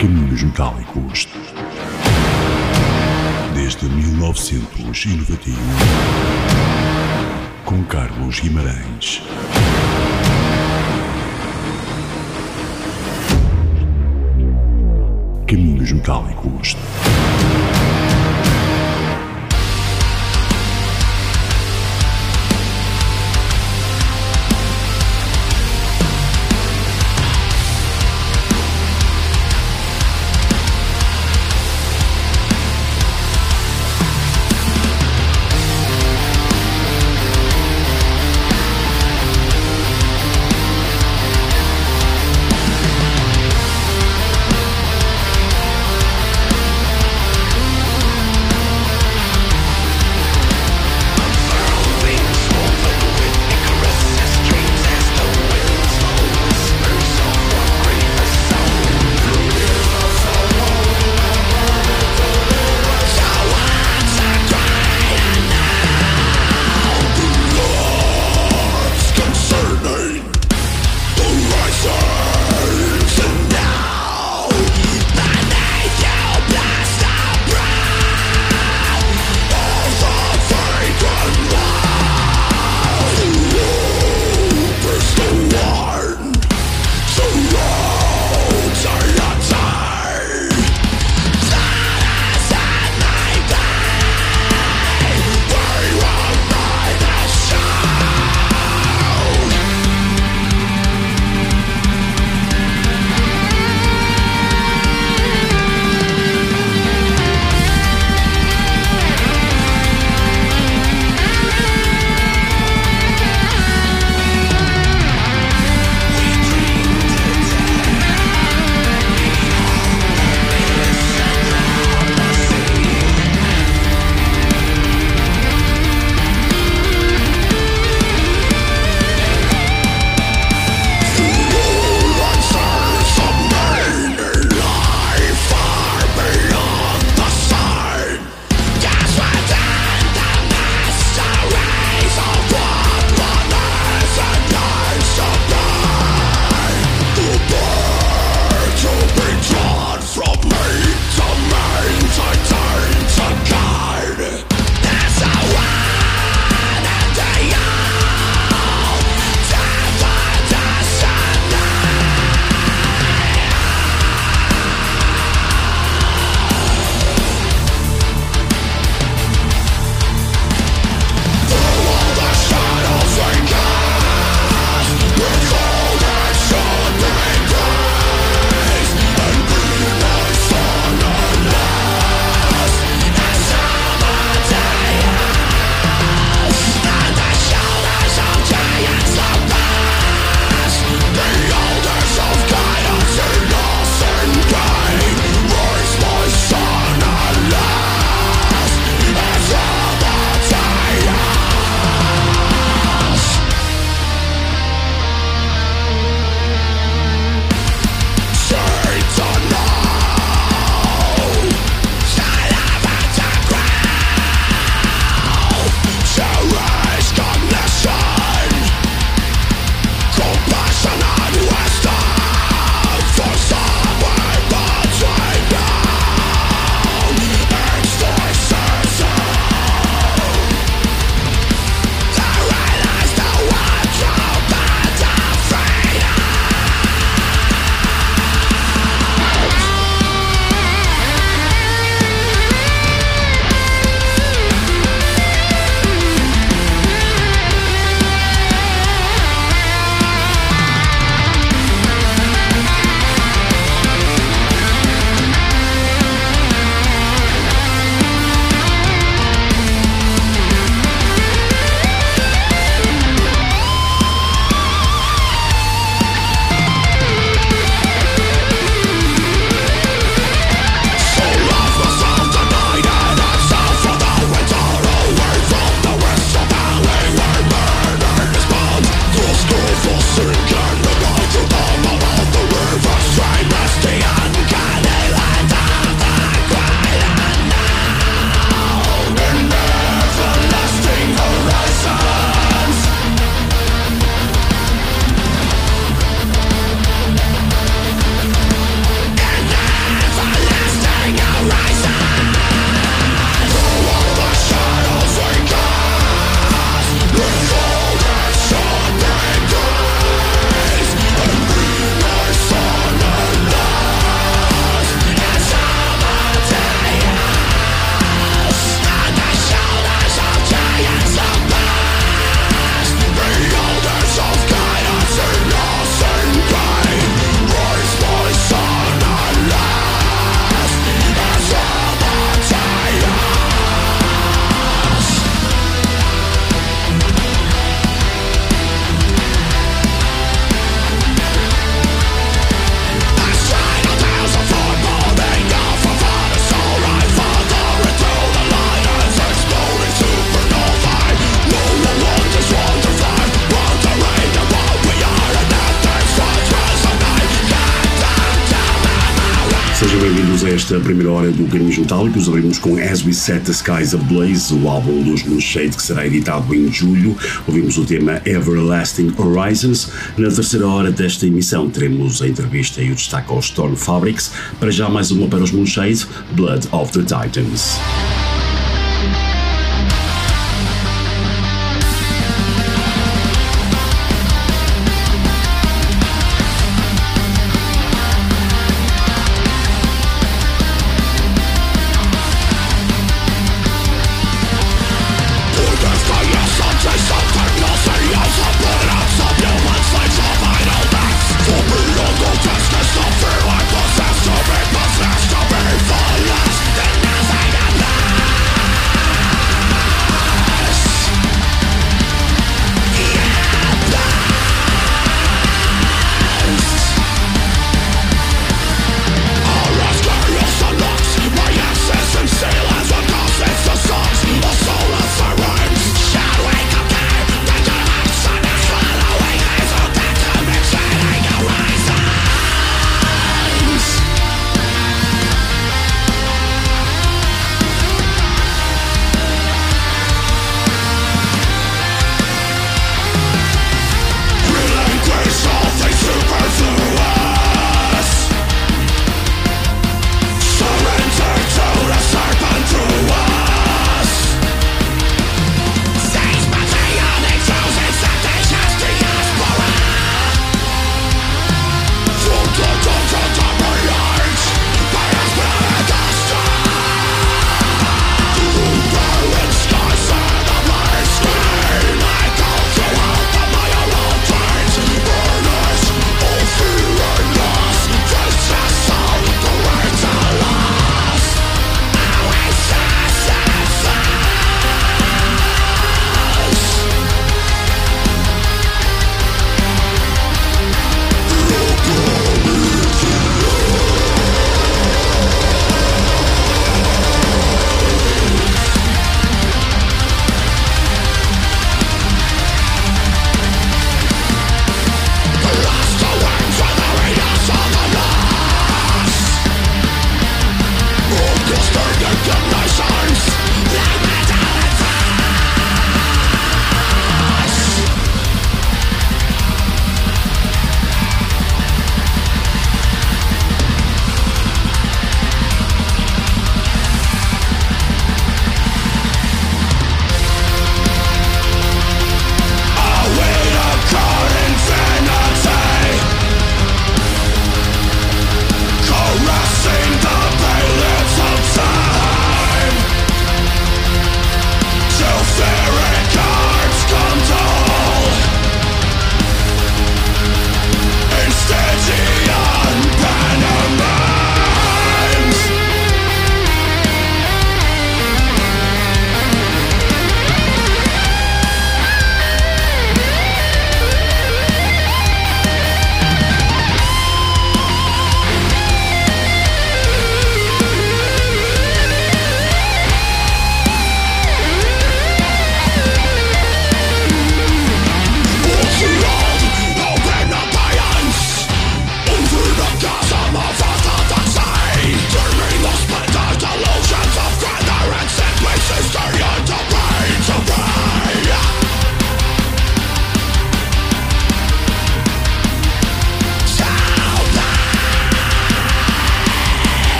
Caminhos Metálicos. Desde 1991. Com Carlos Guimarães. Caminhos Metálicos. Esta primeira hora do Caminhos Metálicos. Abrimos com As We Set the Skies Ablaze, o álbum dos Moonshade que será editado em julho. Ouvimos o tema Everlasting Horizons. Na terceira hora desta emissão teremos a entrevista e o destaque aos Storm Fabrics. Para já mais uma para os Moonshade, Blood of the Titans.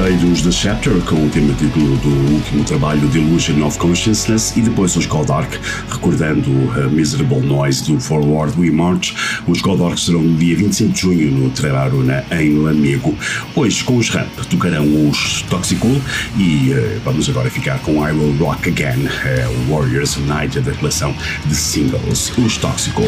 Cheiros The Chapter com o tema título do último trabalho de Illusion of Consciousness e depois os Godark, recordando a Miserable Noise do Forward We March. Os Godark serão no dia 25 de junho no Trararuna em Lamego. Hoje com os Ramp tocarão os Toxico e uh, vamos agora ficar com I Will Rock Again, uh, Warriors United, da coleção de singles, os Toxico.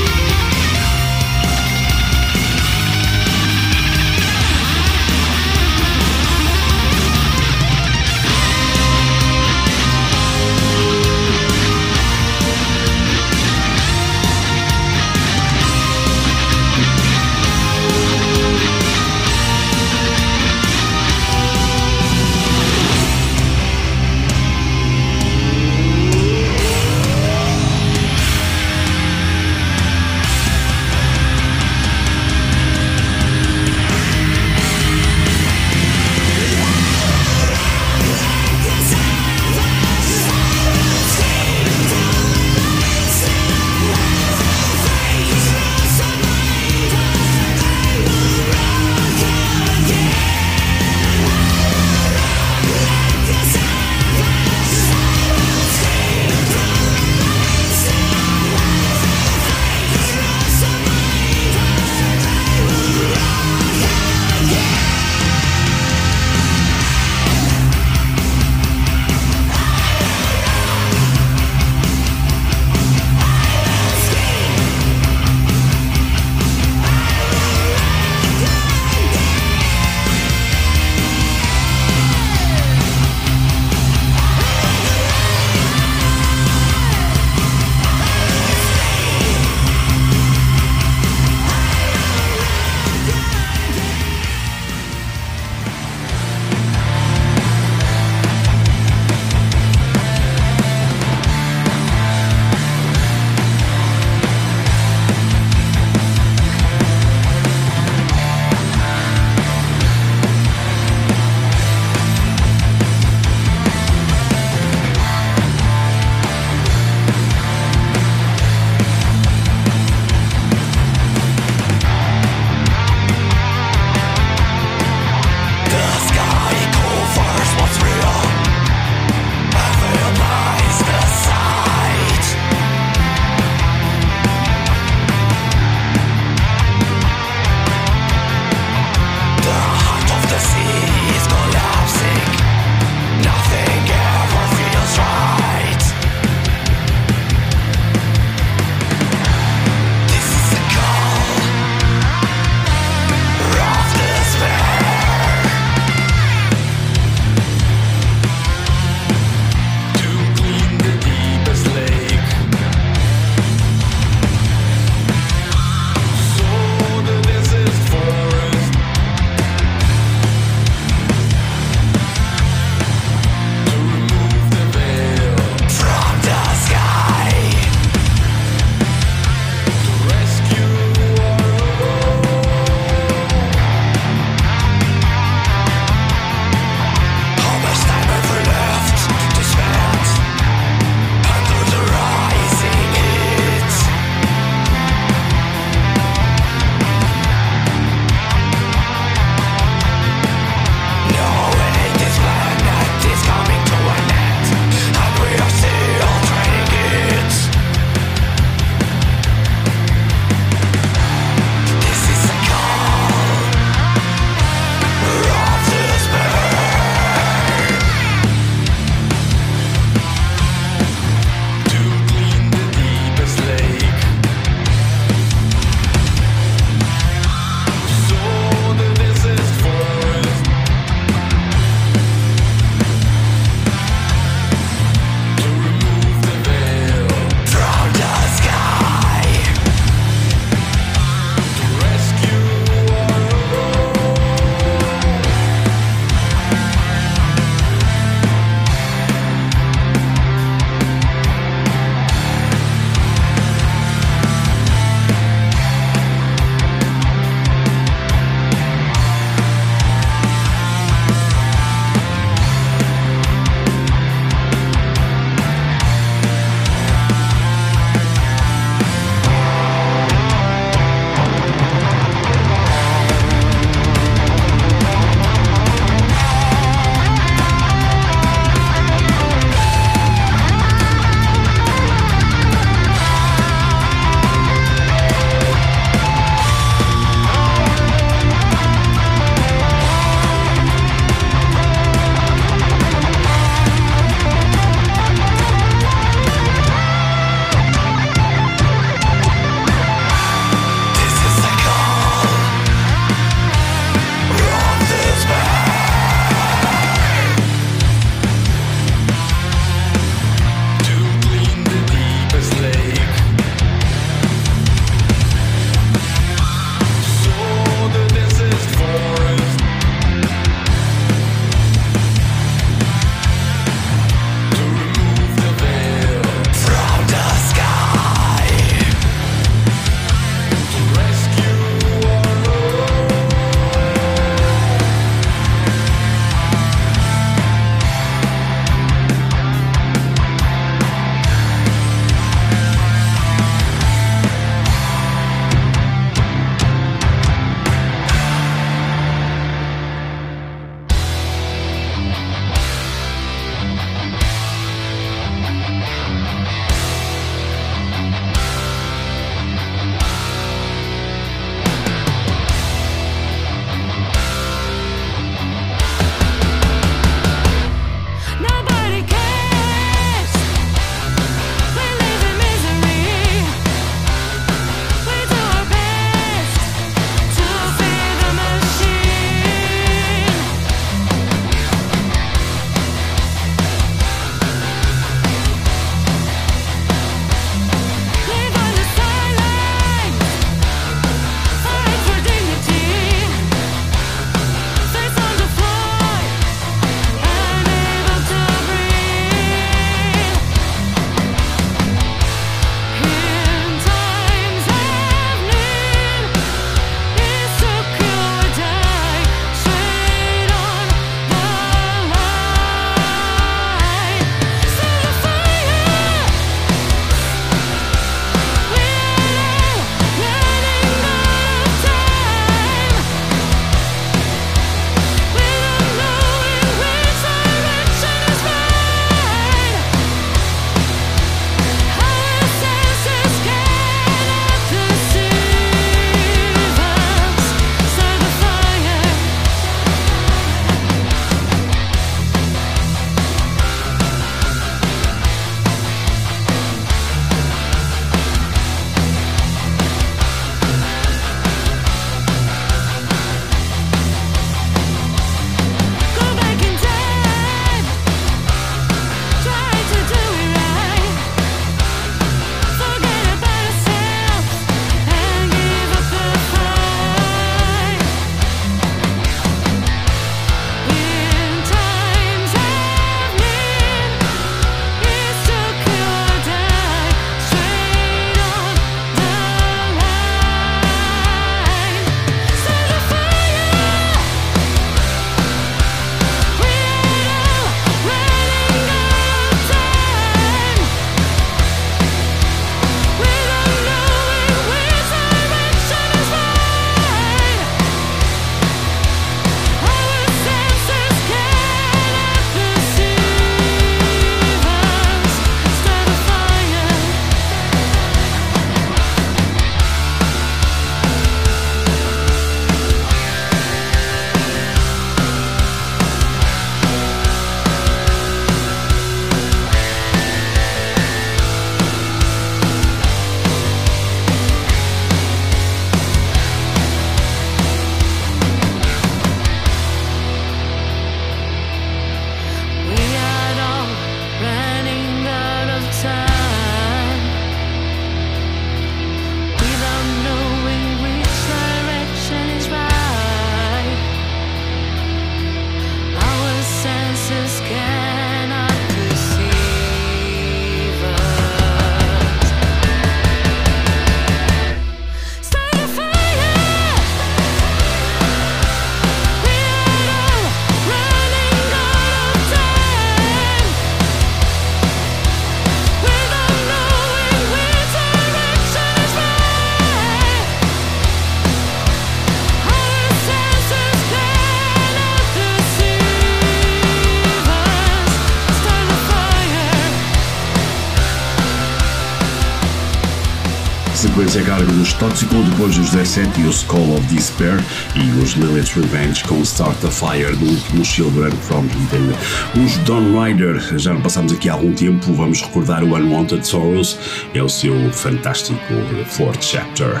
A cargo dos Tóxico, depois os 17 e o Skull of Despair e os Lilith's Revenge com Start a Fire do último Children from Eden. Os Dawn Rider, já não passamos aqui há algum tempo, vamos recordar o Unwanted Sorrows, é o seu fantástico Fourth Chapter.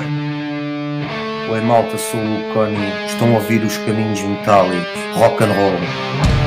Oi malta, sou o Connie, estão a ouvir os caminhos metálicos, rock and roll.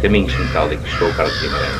Caminhos Metálicos com o Carlos Guimarães.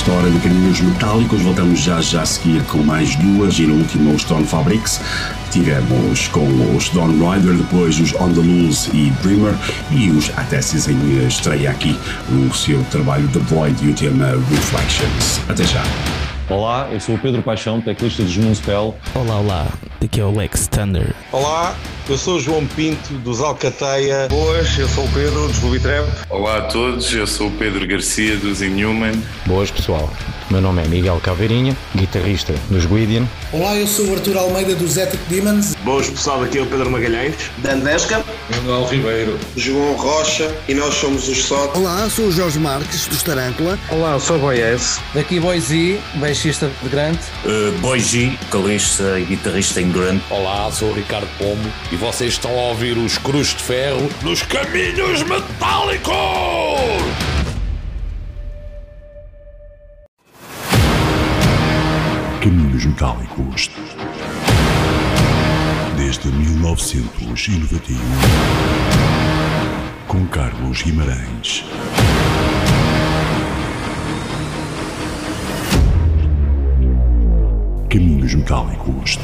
Final desta hora de Caminhos Metálicos. Voltamos já já a seguir com mais duas e no último os Stone Fabrics. Tivemos com os Dawn Rider, depois os On the Loose e Dreamer e os Atessis em estreia aqui o seu trabalho The Void e o tema Reflections. Até já. Olá, eu sou o Pedro Paixão, teclista de Moonspell. Olá, olá, daqui é o Lex Thunder. Olá, eu sou o João Pinto dos Alcateia. Boas, eu sou o Pedro dos Ruby Trap. Olá a todos, eu sou o Pedro Garcia dos Inhuman. Boas pessoal, meu nome é Miguel Caveirinha, guitarrista dos Guidian. Olá, eu sou o Arthur Almeida dos Ethic Demons. Boas pessoal, aqui é o Pedro Magalhães. Dandesca. Manuel Ribeiro. João Rocha e nós somos os SOT. Olá, sou o Jorge Marques dos Tarântula. Olá, sou o Boyes. Daqui Boyzi, baixista de Grant. Uh, Boyzi, calista e guitarrista em Grant. Olá, sou o Ricardo Pomo e vocês estão a ouvir os Cruz de Ferro nos Caminhos Metálicos! Caminhos Metálicos. Desde 1991. Com Carlos Guimarães. Caminhos Metálicos.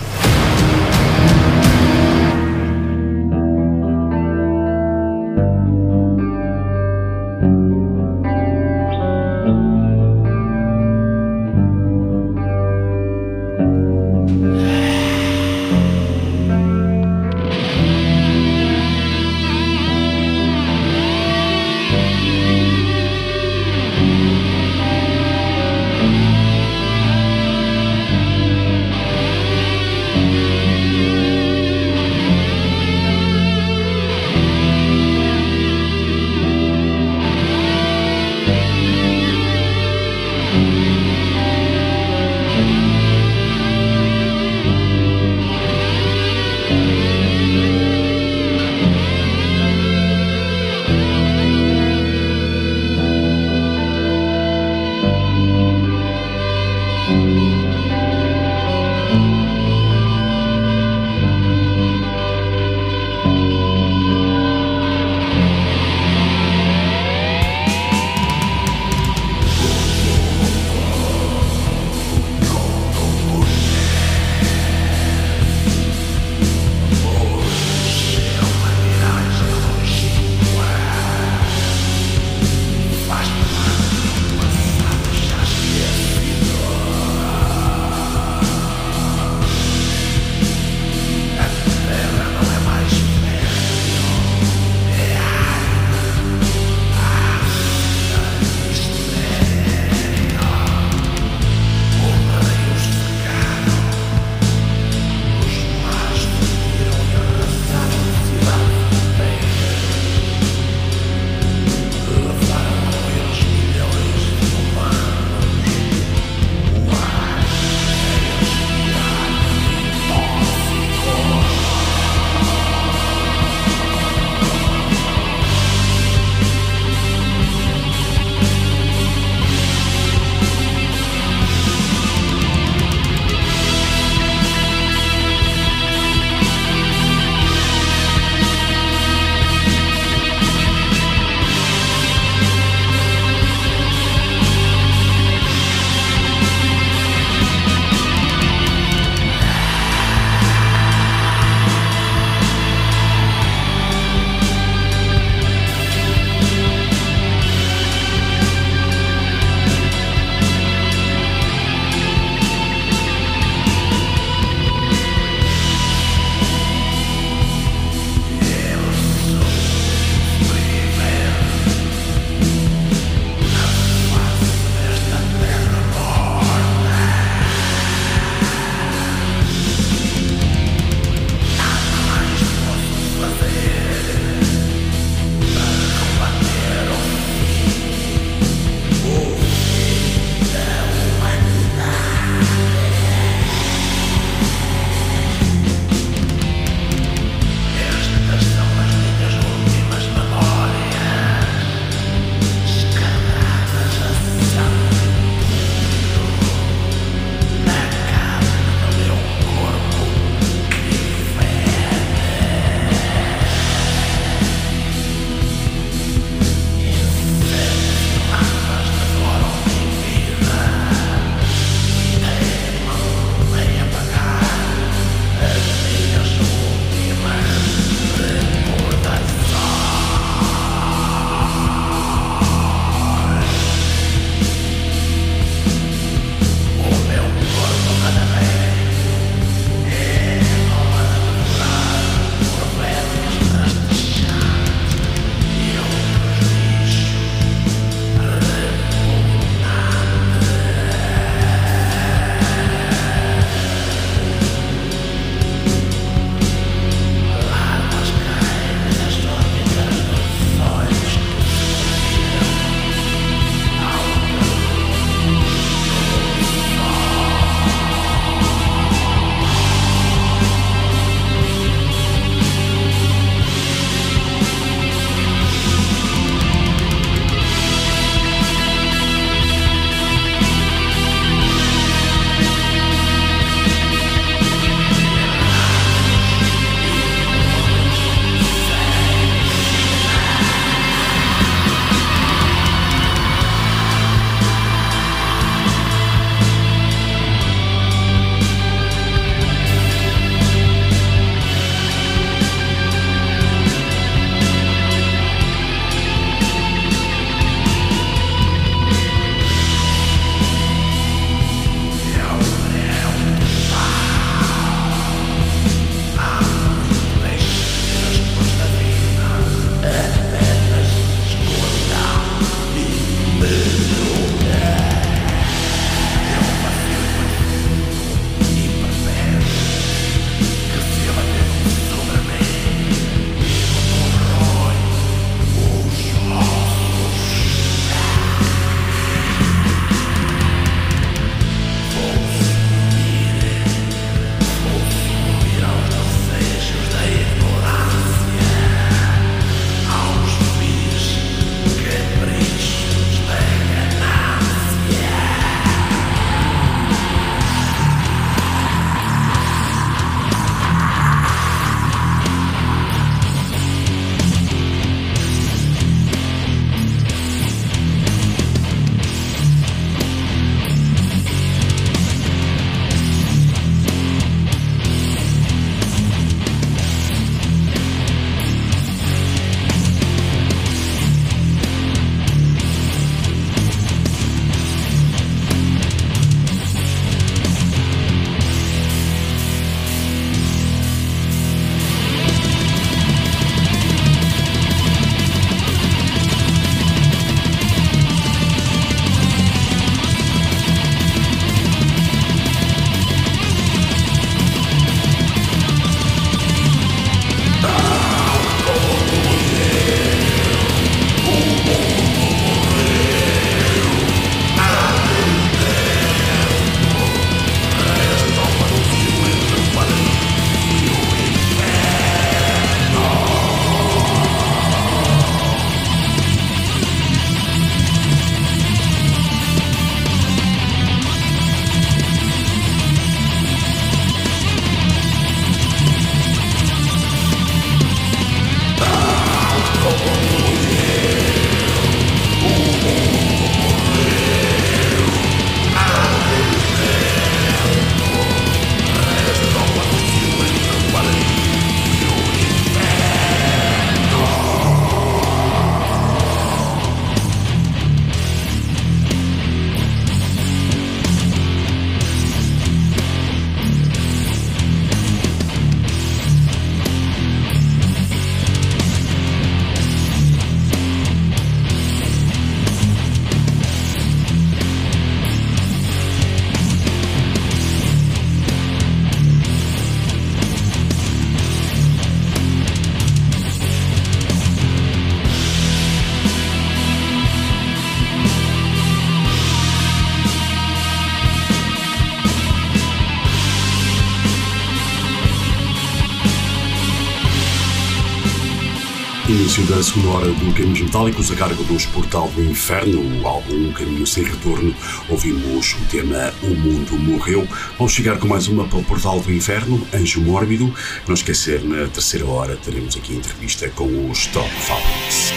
Da segunda hora do Caminhos Metálicos, a cargo dos Portal do Inferno, o álbum Caminho Sem Retorno. Ouvimos o tema O Mundo Morreu. Vamos chegar com mais uma para o Portal do Inferno, Anjo Mórbido. Não esquecer, na terceira hora teremos aqui entrevista com os Top Fabrics.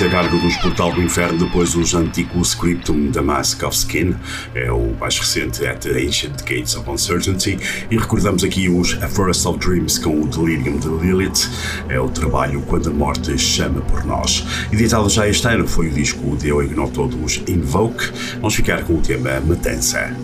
A cargo dos Portal do Inferno, depois os antigos Scriptum da Mask of Skin, é o mais recente At the Ancient Gates of Uncertainty, e recordamos aqui os A Forest of Dreams com o Delirium de Lilith, é o trabalho Quando a Morte Chama por Nós. Editado já este ano foi o disco de Ignoto dos Invoke, vamos ficar com o tema Matança.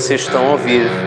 Vocês estão a ouvir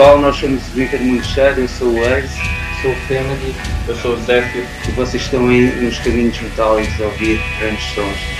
pessoal, nós somos o Winter Muncheiro, eu sou o Ace, sou o Kennedy, eu sou o Zéfio e vocês estão aí nos caminhos metálicos a ouvir grandes sons.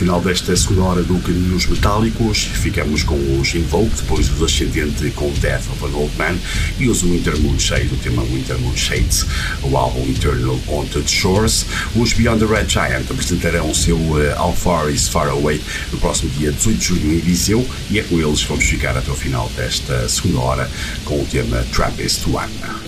Final desta segunda hora do Caminhos Metálicos. Ficamos com os Invoke, depois do Ascendente com Death of an Old Man e os Winter Moon Shade, o tema Winter Moon Shades, o álbum Eternal Haunted Shores. Os Beyond the Red Giant apresentarão o seu uh, How Far Is Far Away no próximo dia 18 de junho em Viseu e é com eles que vamos ficar até o final desta segunda hora com o tema Trappist One.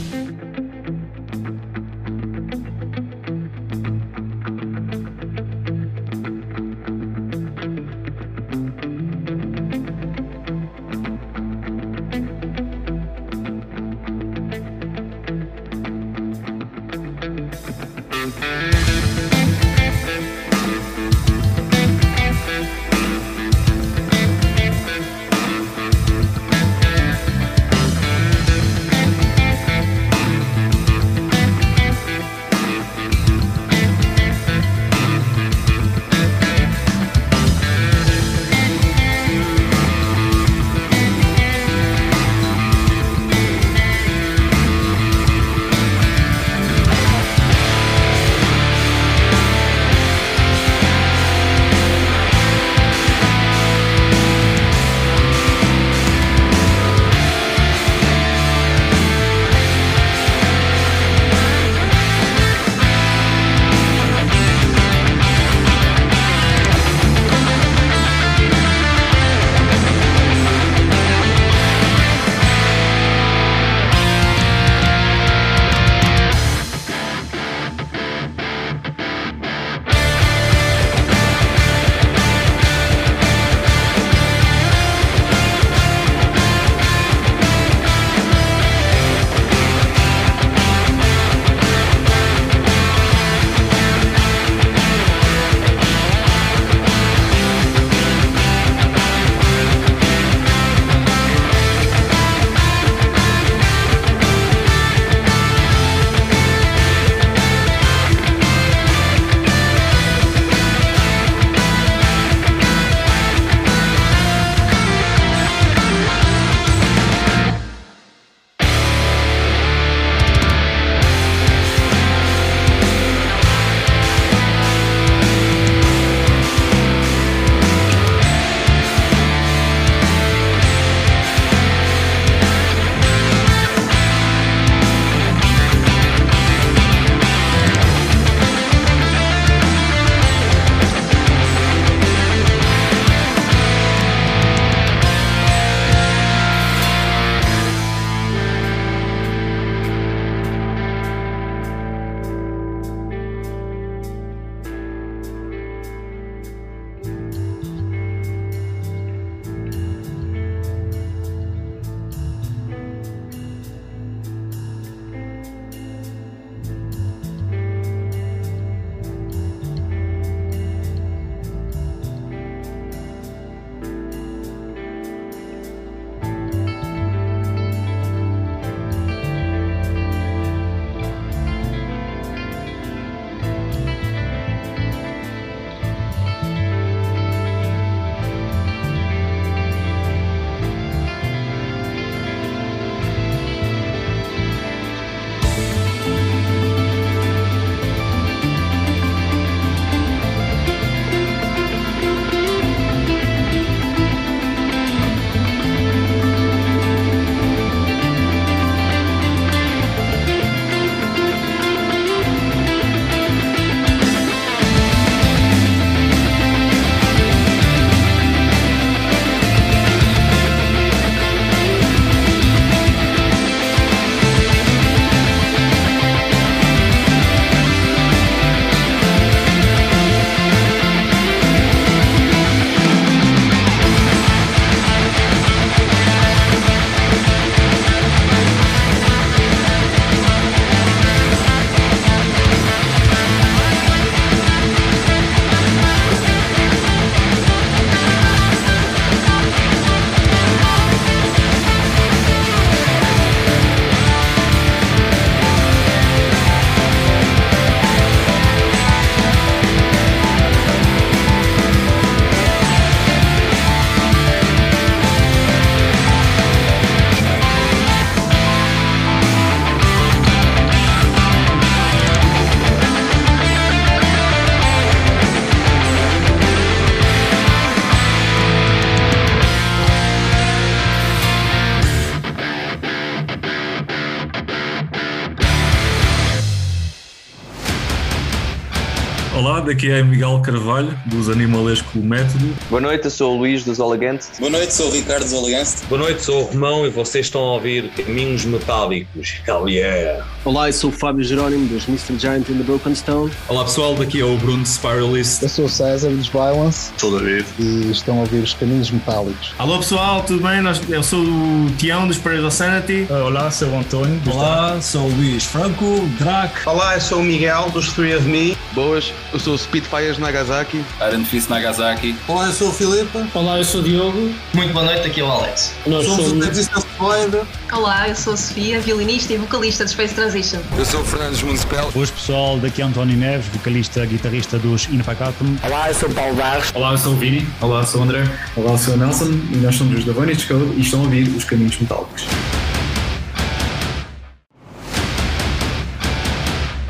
Daqui é Miguel Carvalho, dos Animalesco Método. Boa noite, eu sou o Luís dos Olegantes. Boa noite, sou o Ricardo dos Olegantes. Boa noite, sou o Romão e vocês estão a ouvir Caminhos Metálicos. Hell yeah! Olá, eu sou o Fábio Jerónimo dos Mr. Giant in the Broken Stone. Olá pessoal, daqui é o Bruno Spiralist. Eu sou o César dos Violence. Sou o David. E estão a ouvir os Caminhos Metálicos. Alô pessoal, tudo bem? Eu sou o Tião dos Prairies of Sanity. Olá, sou o António. Olá, sou o Luís Franco, Drac. Olá, eu sou o Miguel dos Three of Me. Boas, eu sou o Spitfires Nagasaki. Iron Fist Nagasaki. Olá, eu sou o Filipe. Olá, eu sou o Diogo. Muito boa noite, aqui é o Alex. Nós somos, somos o Resistance Void. Olá, eu sou a Sofia, violinista e vocalista de Space Transition. Eu sou o Fernandes Municipal. Hoje pessoal, daqui é António Neves, vocalista, guitarrista dos Infacatum. Olá, eu sou o Paulo Barros. Olá, eu sou o Vini. Olá, eu sou o André. Olá, eu sou o Nelson e nós somos os da Vantage Code e estão a ouvir os Caminhos Metálicos.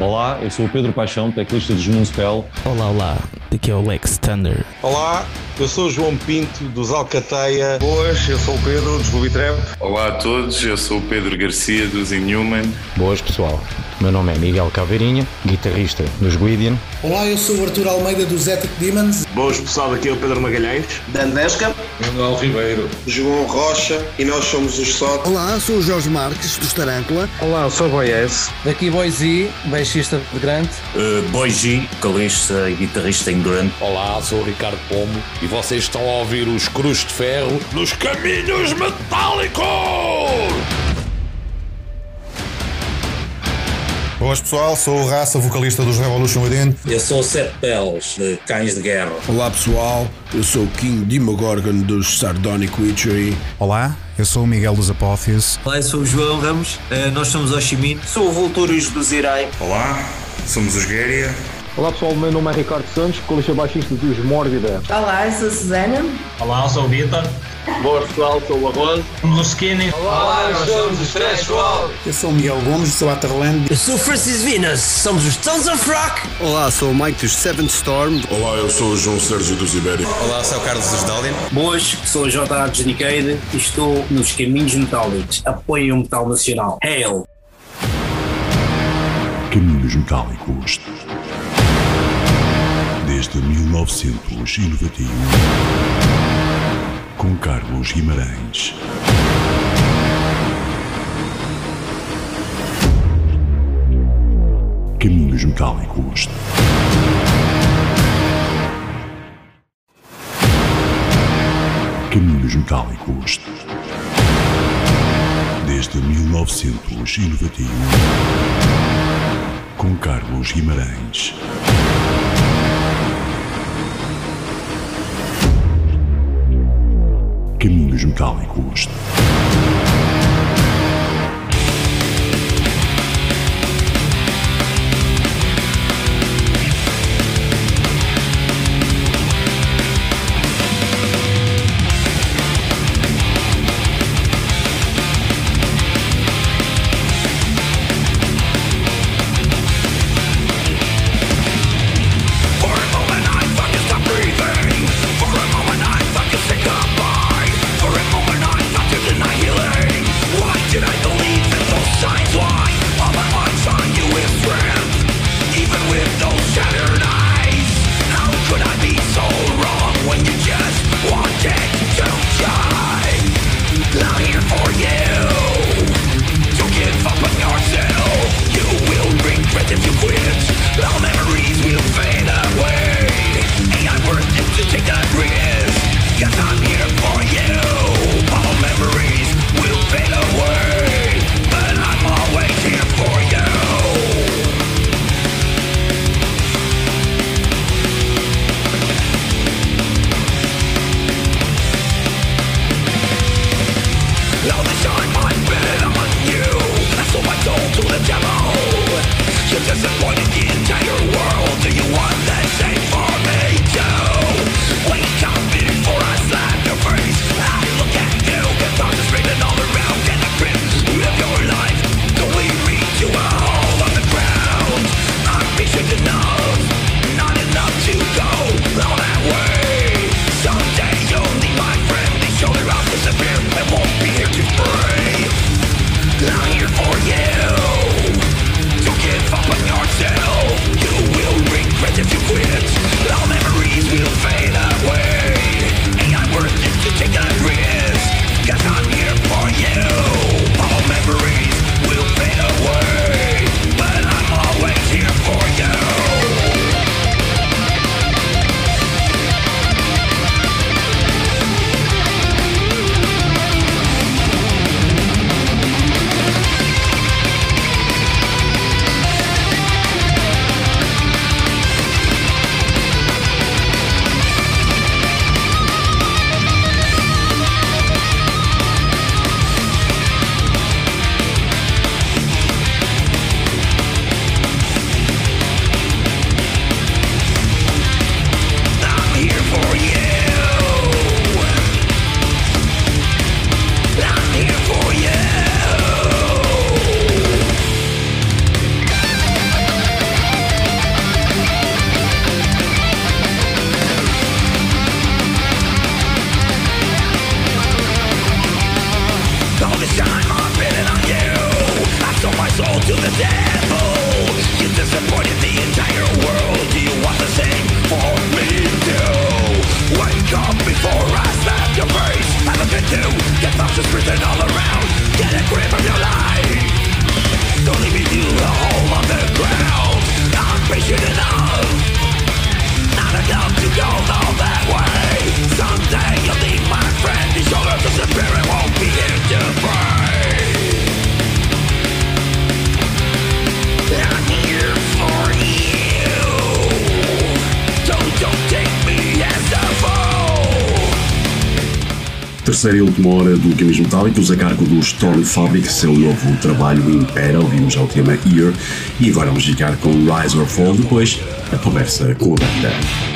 Olá, eu sou o Pedro Paixão, teclista dos Moonspell. Olá, olá, daqui é o Lex Thunder. Olá, eu sou o João Pinto dos Alcateia. Boas, eu sou o Pedro dos Trap. Olá a todos, eu sou o Pedro Garcia dos Inhuman. Boas pessoal, meu nome é Miguel Caveirinha, guitarrista dos Guidian. Olá, eu sou o Arthur Almeida dos Ethic Demons. Boas pessoal, aqui é o Pedro Magalhães. Dandesca. Manuel Ribeiro. João Rocha e nós somos os SOT. Olá, sou o Jorge Marques dos Tarântula. Olá, eu sou o Boies. Daqui Boise, baixista de Grant. Uh, Boise, vocalista e guitarrista em Grant. Olá, sou o Ricardo Pomo e vocês estão a ouvir os Cruz de Ferro nos Caminhos Metálicos! Boas pessoal, sou o Raça, vocalista dos Revolution Within. Eu sou o Sete Peles, de Cães de Guerra. Olá pessoal, eu sou o King Demogorgon dos Sardonic Witchery. Olá, eu sou o Miguel dos Apófios. Olá, eu sou o João Ramos, nós somos Oshimin. Sou o Vultúrios do Zirai. Olá, somos os Guéria. Olá pessoal, meu nome é Ricardo Santos, colista baixista dos Mórbida. Olá, eu sou a Susana. Olá, eu sou o Vitor. Boa pessoal, sou o Arroz. Somos o Skinny. Olá, nós somos os Threshold. Eu sou o Miguel Gomes, sou a Terland. Eu sou o Francis Venus, somos os Tons of Rock. Olá, sou o Mike dos Seventh Storm. Olá, eu sou o João Sérgio dos Ibérico. Olá, sou o Carlos dos Dalian. Boas, sou o J.A. Decade e estou nos Caminhos Metálicos. Apoiem o metal nacional. Hail! Caminhos Metálicos desde 1991 com Carlos Guimarães. Caminhos Metálicos. Caminhos Metálicos. Desde 1991 com Carlos Guimarães. Caminhos Metálicos. Terceira e última hora do Games Metálicos a cargo do Storm Fabric, seu novo trabalho Impera, ouvimos já o tema Year e agora vamos ficar com Rise or Fall, depois a conversa com a banda.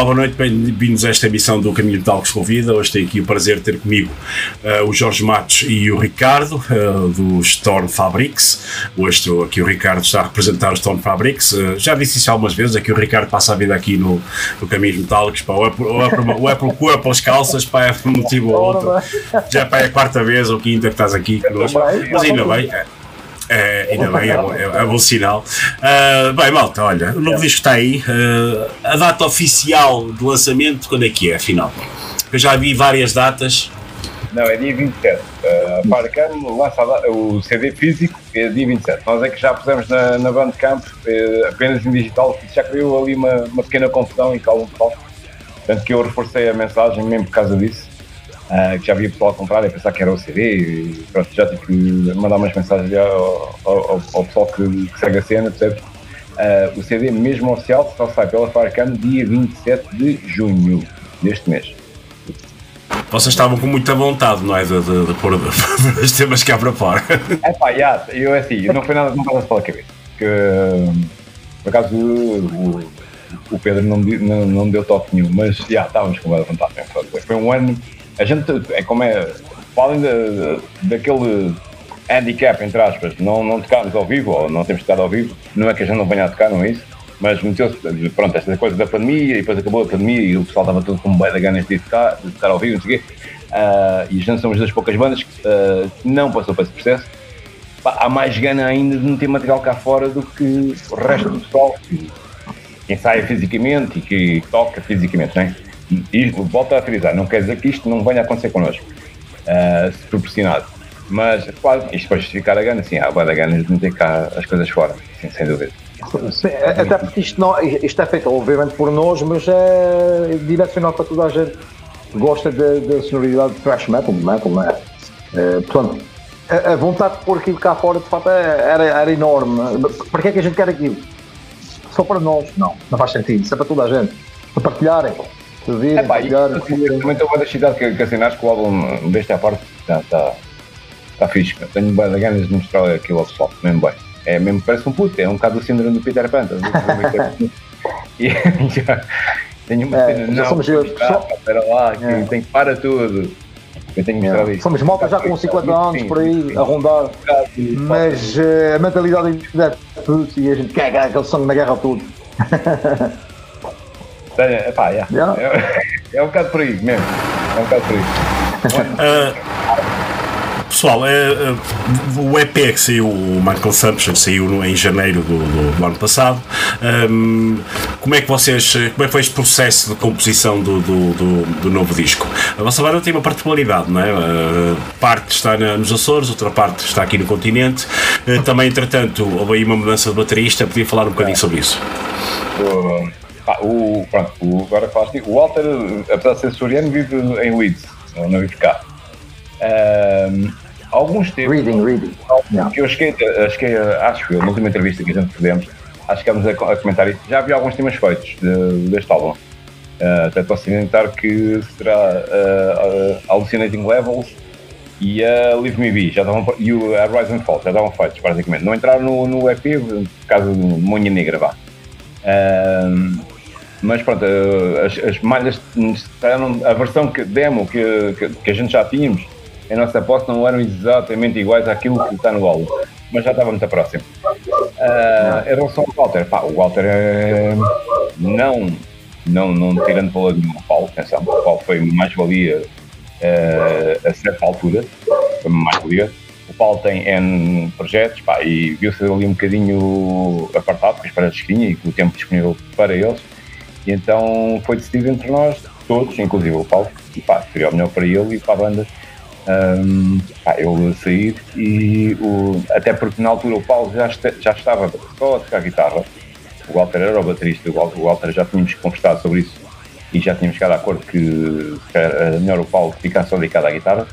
Olá, boa noite, bem-vindos a esta emissão do Caminho de Talcos Convida. Hoje tenho aqui o prazer de ter comigo uh, o Jorge Matos e o Ricardo, uh, do Storm Fabrics. Hoje estou aqui, o Ricardo está a representar o Storm Fabrics. Uh, já disse isso algumas vezes, aqui o Ricardo passa a vida aqui no, no Caminhos Metálicos, pá, ou, é por, ou, é por, ou é pelas calças, pá, é por um motivo ou outro. Já pá, é a quarta vez ou quinta que estás aqui connosco, mas ainda bem. É, ainda bem, é, é, é bom sinal. Uh, bem, malta, olha, o novo disco está aí. Uh, a data oficial de lançamento, quando é que é, afinal? Eu já vi várias datas. Não, é dia 27. Uh, a Farcam lança o CD físico, é dia 27. Nós é que já pusemos na, na Bandcamp, uh, apenas em digital, já criou ali uma, uma pequena confusão e calma pessoal. Tanto que eu reforcei a mensagem mesmo por causa disso. Uh, que já havia pessoal a comprar e pensar que era o CD e pronto, já tive que mandar umas mensagens ao, ao, ao pessoal que, que, segue a cena, percebes? Uh, o CD mesmo oficial só sai pela Farcam dia 27 de junho deste mês. Vocês estavam com muita vontade, não é? De, de, de pôr os temas cá para fora. É pá, yeah, eu assim, não foi nada me passasse pela cabeça. Que, Por acaso o, o Pedro não, não, não deu toque nenhum, mas já estávamos com uma vontade. foi um ano. A gente é como é. Falem da- daquele handicap, entre aspas, não, não tocarmos ao vivo, ou não temos tocado ao vivo, não é que a gente não venha a tocar, não é isso? Mas meteu-se, pronto, esta coisa da pandemia, e depois acabou a pandemia e o pessoal estava todo com bem da ganas de tocar, de tocar ao vivo, não sei o quê. Ah, e a gente somos das poucas bandas que ah, não passou por esse processo. Pá, há mais gana ainda de meter material cá fora do que o resto do pessoal que ensaia fisicamente e que toca fisicamente, não é? E volto a frisar, não quer dizer que isto não venha a acontecer connosco, ah, se proporcionado. Mas, claro, isto para justificar a gana, sim, há bué da gana de meter cá as coisas fora, sim, sem dúvida. Sim, até porque isto, não, isto é feito, obviamente, por nós, mas é direcionado para toda a gente que gosta da da sonoridade de thrash metal, metal, não é? Eh, portanto, a, a vontade de pôr aquilo cá fora, de facto, é- era, era enorme. Para que é que a gente quer aquilo? Só para nós? Não, não faz sentido. Isso é para toda a gente. Para partilharem, para ouvirem, É pá, e partilharem. eu bem excitado que, que assinaste que o álbum, deste à parte, está tá, tá fixe. Tenho bem de ganas de mostrar aquilo ao pessoal, mesmo bem. É mesmo, parece um puto, é um bocado o síndrome do Peter Pan. e já tenho uma É, cena, não, somos vou eu, pá, espera lá, que É. tem que parar tudo. Eu tenho que mostrar Yeah. isto. Somos malta já com 50 anos por aí, a rondar. Mas eh, a mentalidade é putz, e a gente quer aquele sangue na guerra tudo. Tenho, epá, yeah. É, é um bocado por aí mesmo. É um bocado por aí. Ah, pessoal, é, é, o EP que saiu, o My Consumption, saiu no- em janeiro do, do- do ano passado. Ahm, como é que vocês. Como é que foi este processo de composição do, do, do- do novo disco? A vossa banda tem uma particularidade, não é? Ah, parte está na- nos Açores, outra parte está aqui no continente. Ah, também, entretanto, houve aí uma mudança de baterista. Podia falar um bocadinho sobre isso? O, pá, o, pronto, o, agora falaste, o Walter, apesar de ser soriano, vive em Leeds, não não vive cá. Ahm, alguns tempos. Reading, reading. Que eu cheguei, cheguei acho eu, na última entrevista que a gente fizemos, acho que estamos a, a comentar isso. Já havia alguns temas feitos de- deste álbum. Até posso adiantar que será ah, ah, Hallucinating Levels e a Leave Me Be já estavam, e o a Rise and Fall já estavam feitos, praticamente. Não entraram no, no EP por causa do Monha Negra, vá. Ahm, mas pronto, eh, as, as malhas estavam- a versão que, demo que, que, que a gente já tínhamos em nossa posse não eram exatamente iguais àquilo que está no álbum, mas já estava muito próximo. Ah, em relação ao Walter, pá, o Walter é, não, não, não tirando valor nenhum ao Paulo, atenção, o Paulo foi mais-valia eh, a certa altura, foi mais-valia. O Paulo tem N projetos pá, e viu-se ali um bocadinho apartado com as paredes que tinha e com o tempo disponível para eles. E então foi decidido entre nós, todos, inclusive o Paulo, e pá, seria o melhor para ele e para a banda. Um, pá, ele sair e o, até porque na altura o Paulo já, este- já estava só a tocar guitarra, o Walter era o baterista, o Walter, o Walter já tínhamos conversado sobre isso e já tínhamos chegado a acordo que era melhor o Paulo ficar só dedicado à guitarra,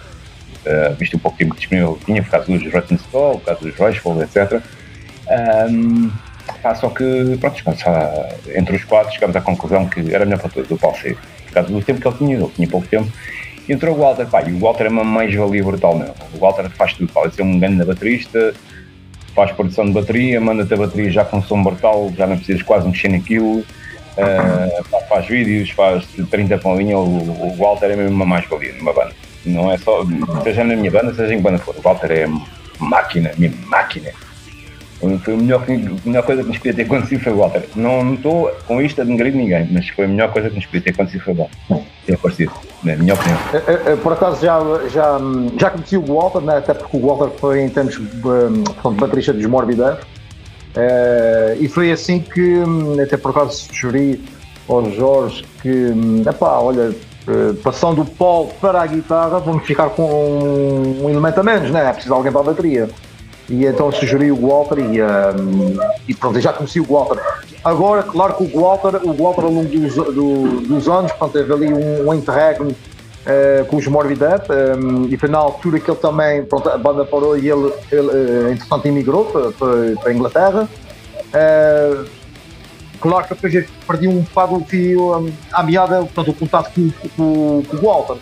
uh, visto o pouco tempo disponível que tinha, por causa dos Rotten Skull, por causa dos Rochefort, etc. Um, pá, só que, pronto, entre os quatro chegámos à conclusão que era melhor para todos o Paulo sair, por causa do tempo que ele tinha, ele tinha pouco tempo. Entrou o Walter, pá, e o Walter é uma mais-valia brutal, meu. O Walter faz tudo, pá, é um grande baterista, faz produção de bateria, manda-te a bateria já com som brutal, já não precisas quase mexer naquilo, uh, pá, faz vídeos, faz 30 com linha, o, o Walter é mesmo uma mais-valia numa banda. Não é só, seja na minha banda, seja em banda for, o Walter é máquina, minha máquina. Foi a melhor, a melhor coisa que nos podia ter acontecido foi o Walter. Não estou com isto a denegrir ninguém, mas foi a melhor coisa que nos podia ter acontecido foi o Walter. Ter aparecido, na minha opinião. Por acaso já, já, já conheci o Walter, né? até porque o Walter foi em termos portanto, baterista dos Morbid Earth. Eh, e foi assim que hum, até por acaso sugeri ao Jorge que, hum, epá, olha, eh, passando o Paul para a guitarra, vamos ficar com um, um elemento a menos, né? É preciso alguém para a bateria. E então sugeri o Walter e, hum, e pronto, já conheci o Walter. Agora, claro que o Walter, o Walter ao longo dos, do- dos anos, portanto, teve ali um, um interregno eh, com os Morbid Death, um, e foi na altura que ele também, pronto, a banda parou e ele, ele eh, entretanto, imigrou para, para, para a Inglaterra. Eh, claro que depois perdi um bocado um, à meada, portanto, o contato com, com, com o Walter.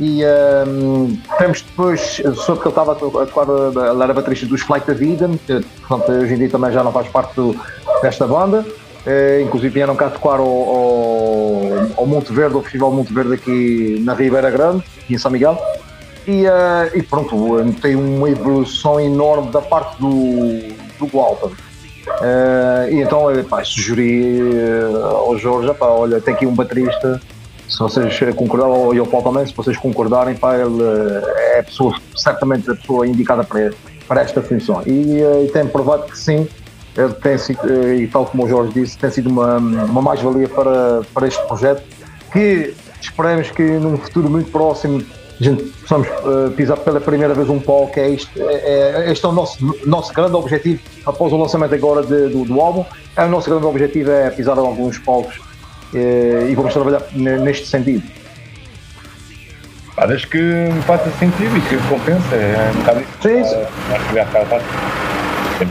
E um, temos depois, soube que ele estava a tocar, ele era baterista dos Flight of Eden, que portanto, hoje em dia também já não faz parte do, desta banda. Uh, inclusive vieram cá tocar ao, ao, ao Monte Verde, ao Festival Monte Verde aqui na Ribeira Grande, aqui em São Miguel. E, uh, e pronto, tem uma evolução enorme da parte do, do Walter. Uh, e então pá, sugeri ao Jorge, olha, tem aqui um baterista, se vocês concordarem, e ao Paulo também, se vocês concordarem, pá, ele é a pessoa, certamente a pessoa indicada para, para esta função. E, e tem provado que sim, ele tem sido, e tal como o Jorge disse, tem sido uma, uma mais-valia para, para este projeto, que esperamos que num futuro muito próximo a gente possamos uh, pisar pela primeira vez um palco, é isto, é, é, este é o nosso, nosso grande objetivo após o lançamento agora de, do, do, álbum, é o nosso grande objetivo é pisar alguns palcos e vamos trabalhar neste sentido. Parece que me faça sentido e que compensa, é um bocado isso. Sim, sim.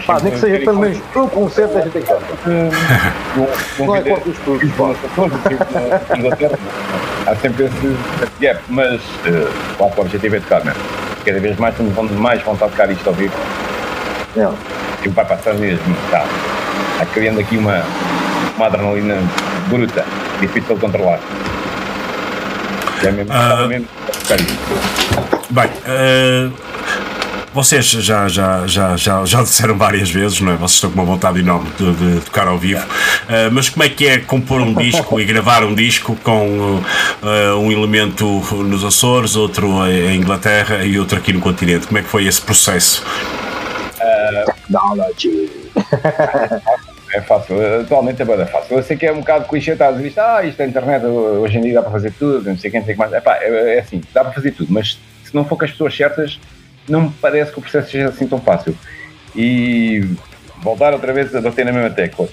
Pá, nem que seja pelo menos um concerto a gente tem que Não é quanto os estudos, Inglaterra, há sempre esse gap, mas claro que o objetivo é tocar mesmo. Cada vez mais temos mais vontade de tocar isto ao vivo. E vai passar mesmo, tá. Está criando aqui uma, uma adrenalina bruta, difícil de controlar. É mesmo, uh, mesmo. Bem, uh, vocês já, já, já, já, já disseram várias vezes, não é? Vocês estão com uma vontade enorme de, de tocar ao vivo, uh, mas como é que é compor um disco e gravar um disco com uh, um elemento nos Açores, outro em Inglaterra e outro aqui no continente? Como é que foi esse processo? Technology. É fácil, atualmente é bem fácil. Eu sei que é um bocado clichê, está a dizer ah, isto é internet, hoje em dia dá para fazer tudo, não sei quem, não sei que mais. Epá, é, é assim, dá para fazer tudo, mas se não for com as pessoas certas, não me parece que o processo seja assim tão fácil. E voltar outra vez a bater na mesma tecla.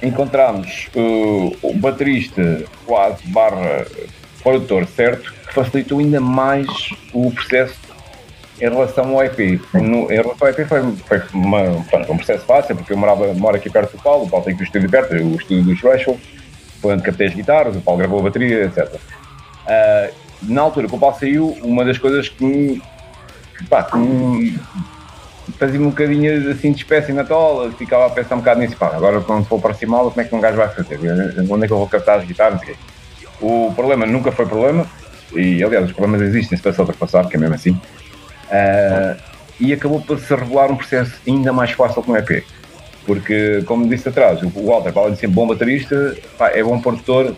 Encontramos uh, o baterista quase barra produtor certo, que facilitou ainda mais o processo em relação ao EP. No, em relação ao EP foi, foi uma, um processo fácil, porque eu morava, moro aqui perto do Paulo, o Paulo tem aqui o estúdio perto, o estúdio do Threshold, foi onde captei as guitarras, o Paulo gravou a bateria, etc. Uh, na altura que o Paulo saiu, uma das coisas que me pá, fazia-me um bocadinho assim de espécie na tola, ficava a pensar um bocado nisso, pá, agora quando for para cima como é que um gajo vai fazer? Onde é que eu vou captar as guitarras? O problema nunca foi problema, e aliás os problemas existem, se passa ultrapassar, que é mesmo assim, uh, e acabou por se revelar um processo ainda mais fácil com o EP. Porque, como disse atrás, o Walter, para além de ser bom baterista, pá, é bom produtor,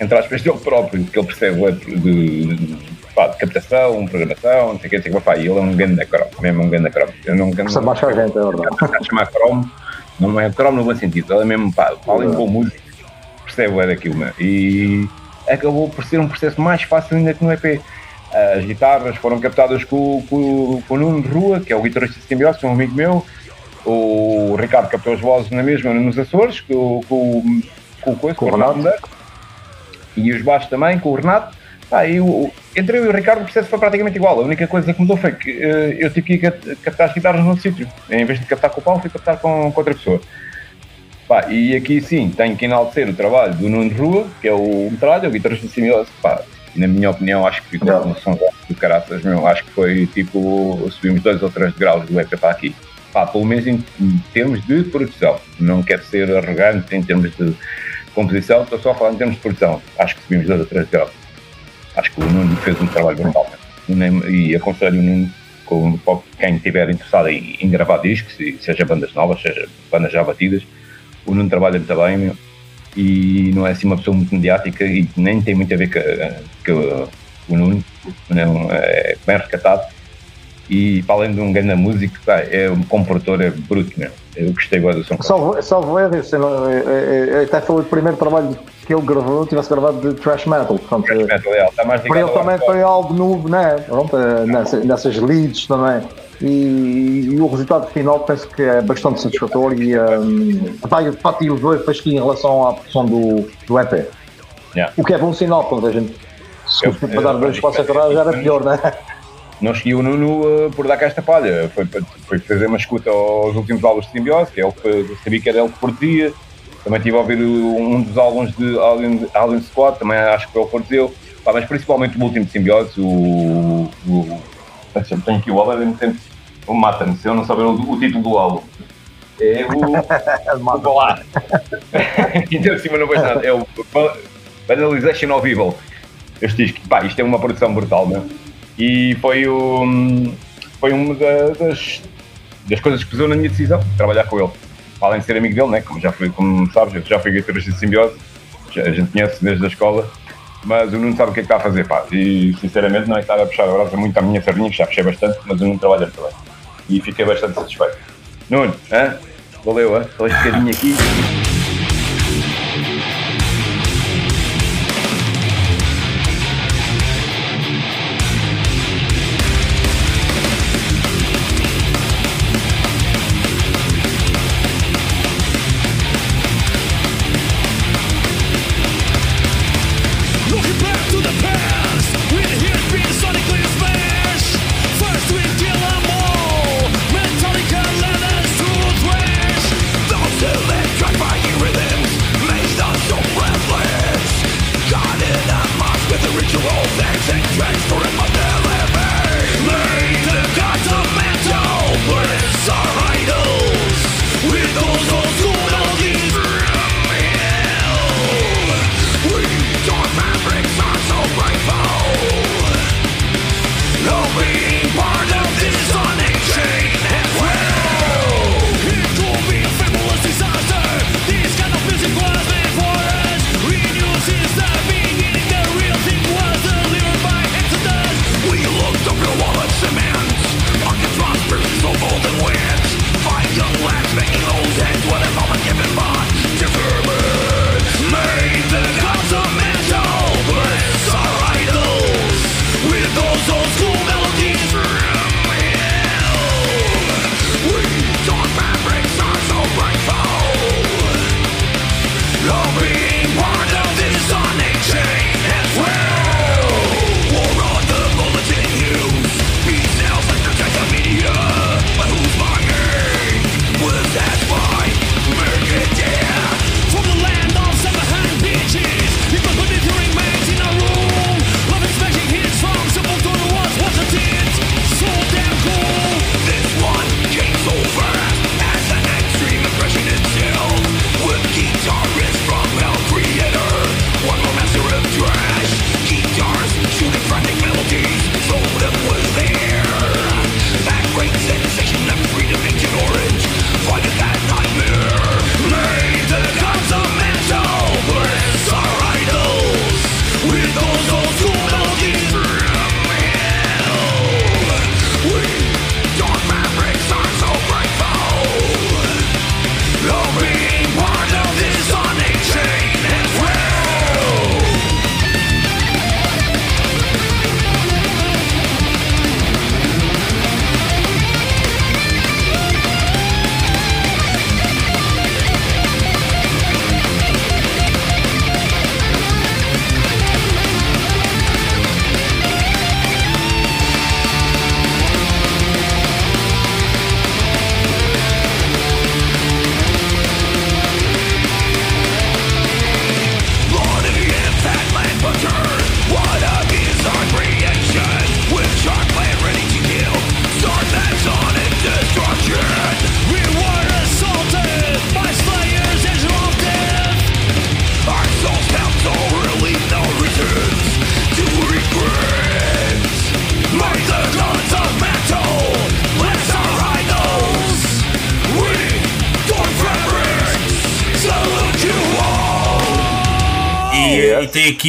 entre aspas, dele próprio, porque ele percebe de, de, pá, de captação, programação, não sei o que, não sei o que, pá, e ele é um grande cromo, mesmo um grande cromo. Eu não Percebe mais que a gente, é verdade. chamar cromo, não é cromo no bom sentido, ele é mesmo, pá, além de bom músico, percebe é daquilo, né? e acabou por ser um processo mais fácil ainda que no EP. As guitarras foram captadas com, com, com o Nuno de Rua, que é o guitarrista de Simbiose, que é um amigo meu, o Ricardo captou as vozes na mesma nos Açores, com, com, com, com, com o Renato, e os baixos também, com o Renato. Ah, eu, entre eu e o Ricardo o processo foi praticamente igual. A única coisa que mudou foi que uh, eu tive que captar as guitarras no sítio. Em vez de captar com o Paulo, fui captar com, com outra pessoa. Pá, e aqui sim, tenho que enaltecer o trabalho do Nuno Rua, que é o metralha, o guitarrista de Simiose. Pá, na minha opinião, acho que ficou um som do caraças, meu. Acho que foi tipo, subimos dois ou três graus do EP para aqui. Pá, pelo menos em, em termos de produção. Não quero ser arrogante em termos de composição, estou só a falar em termos de produção. Acho que subimos dois ou três graus. Acho que o Nuno fez um trabalho brutal. E aconselho o Nuno, com, quem estiver interessado em, em, gravar discos, seja bandas novas, seja bandas já batidas, o Nuno trabalha muito bem meu, e não é assim uma pessoa muito mediática e nem tem muito a ver com, o Nuno, não, é bem recatado e para além de um grande músico, pá, é um comportor é bruto, meu. Eu gostei agora do som. Salvo, salvo erro, é, é, até foi o primeiro trabalho que ele gravou, tivesse gravado de thrash metal. Portanto, thrash metal, é, está mais para ele também foi algo novo, né? Pronto, nessas, nessas leads também. E, e, o resultado final penso que é bastante satisfatório e um, pá, de facto elevou que em relação à produção do, do EP. Yeah. O que é bom sinal, quando a gente se eu, para dar dois passos atrás já era pior, né? não segui o Nuno uh, por dar cá esta palha. Foi, foi fazer uma escuta aos últimos álbuns de Simbiose, que é o que sabia que era ele que produzia. Também estive a ouvir um dos álbuns de Alien, Alien Squad, também acho que foi ele que produziu. Pá, mas principalmente o último de simbiose, o. o deixa-me, tenho aqui o álbum, o Mata-me, se eu não souber o, o título do álbum. É o. o. Ainda por cima não vejo nada. É o Banalization of Evil. Este disco, pá, isto é uma produção brutal, meu. E foi o. Foi uma da- das, das coisas que pesou na minha decisão, trabalhar com ele. Além de ser amigo dele, né? como já fui, como sabes, eu já fui guitarrista de simbiose, já- a gente conhece desde a escola, mas o Nuno sabe o que é que está a fazer, pá. E sinceramente não é estar a puxar a brasa muito à minha sardinha, que já puxei bastante, mas o Nuno trabalha muito bem. E fiquei bastante satisfeito. Nuno, hã? Valeu, hã? Só este bocadinho aqui.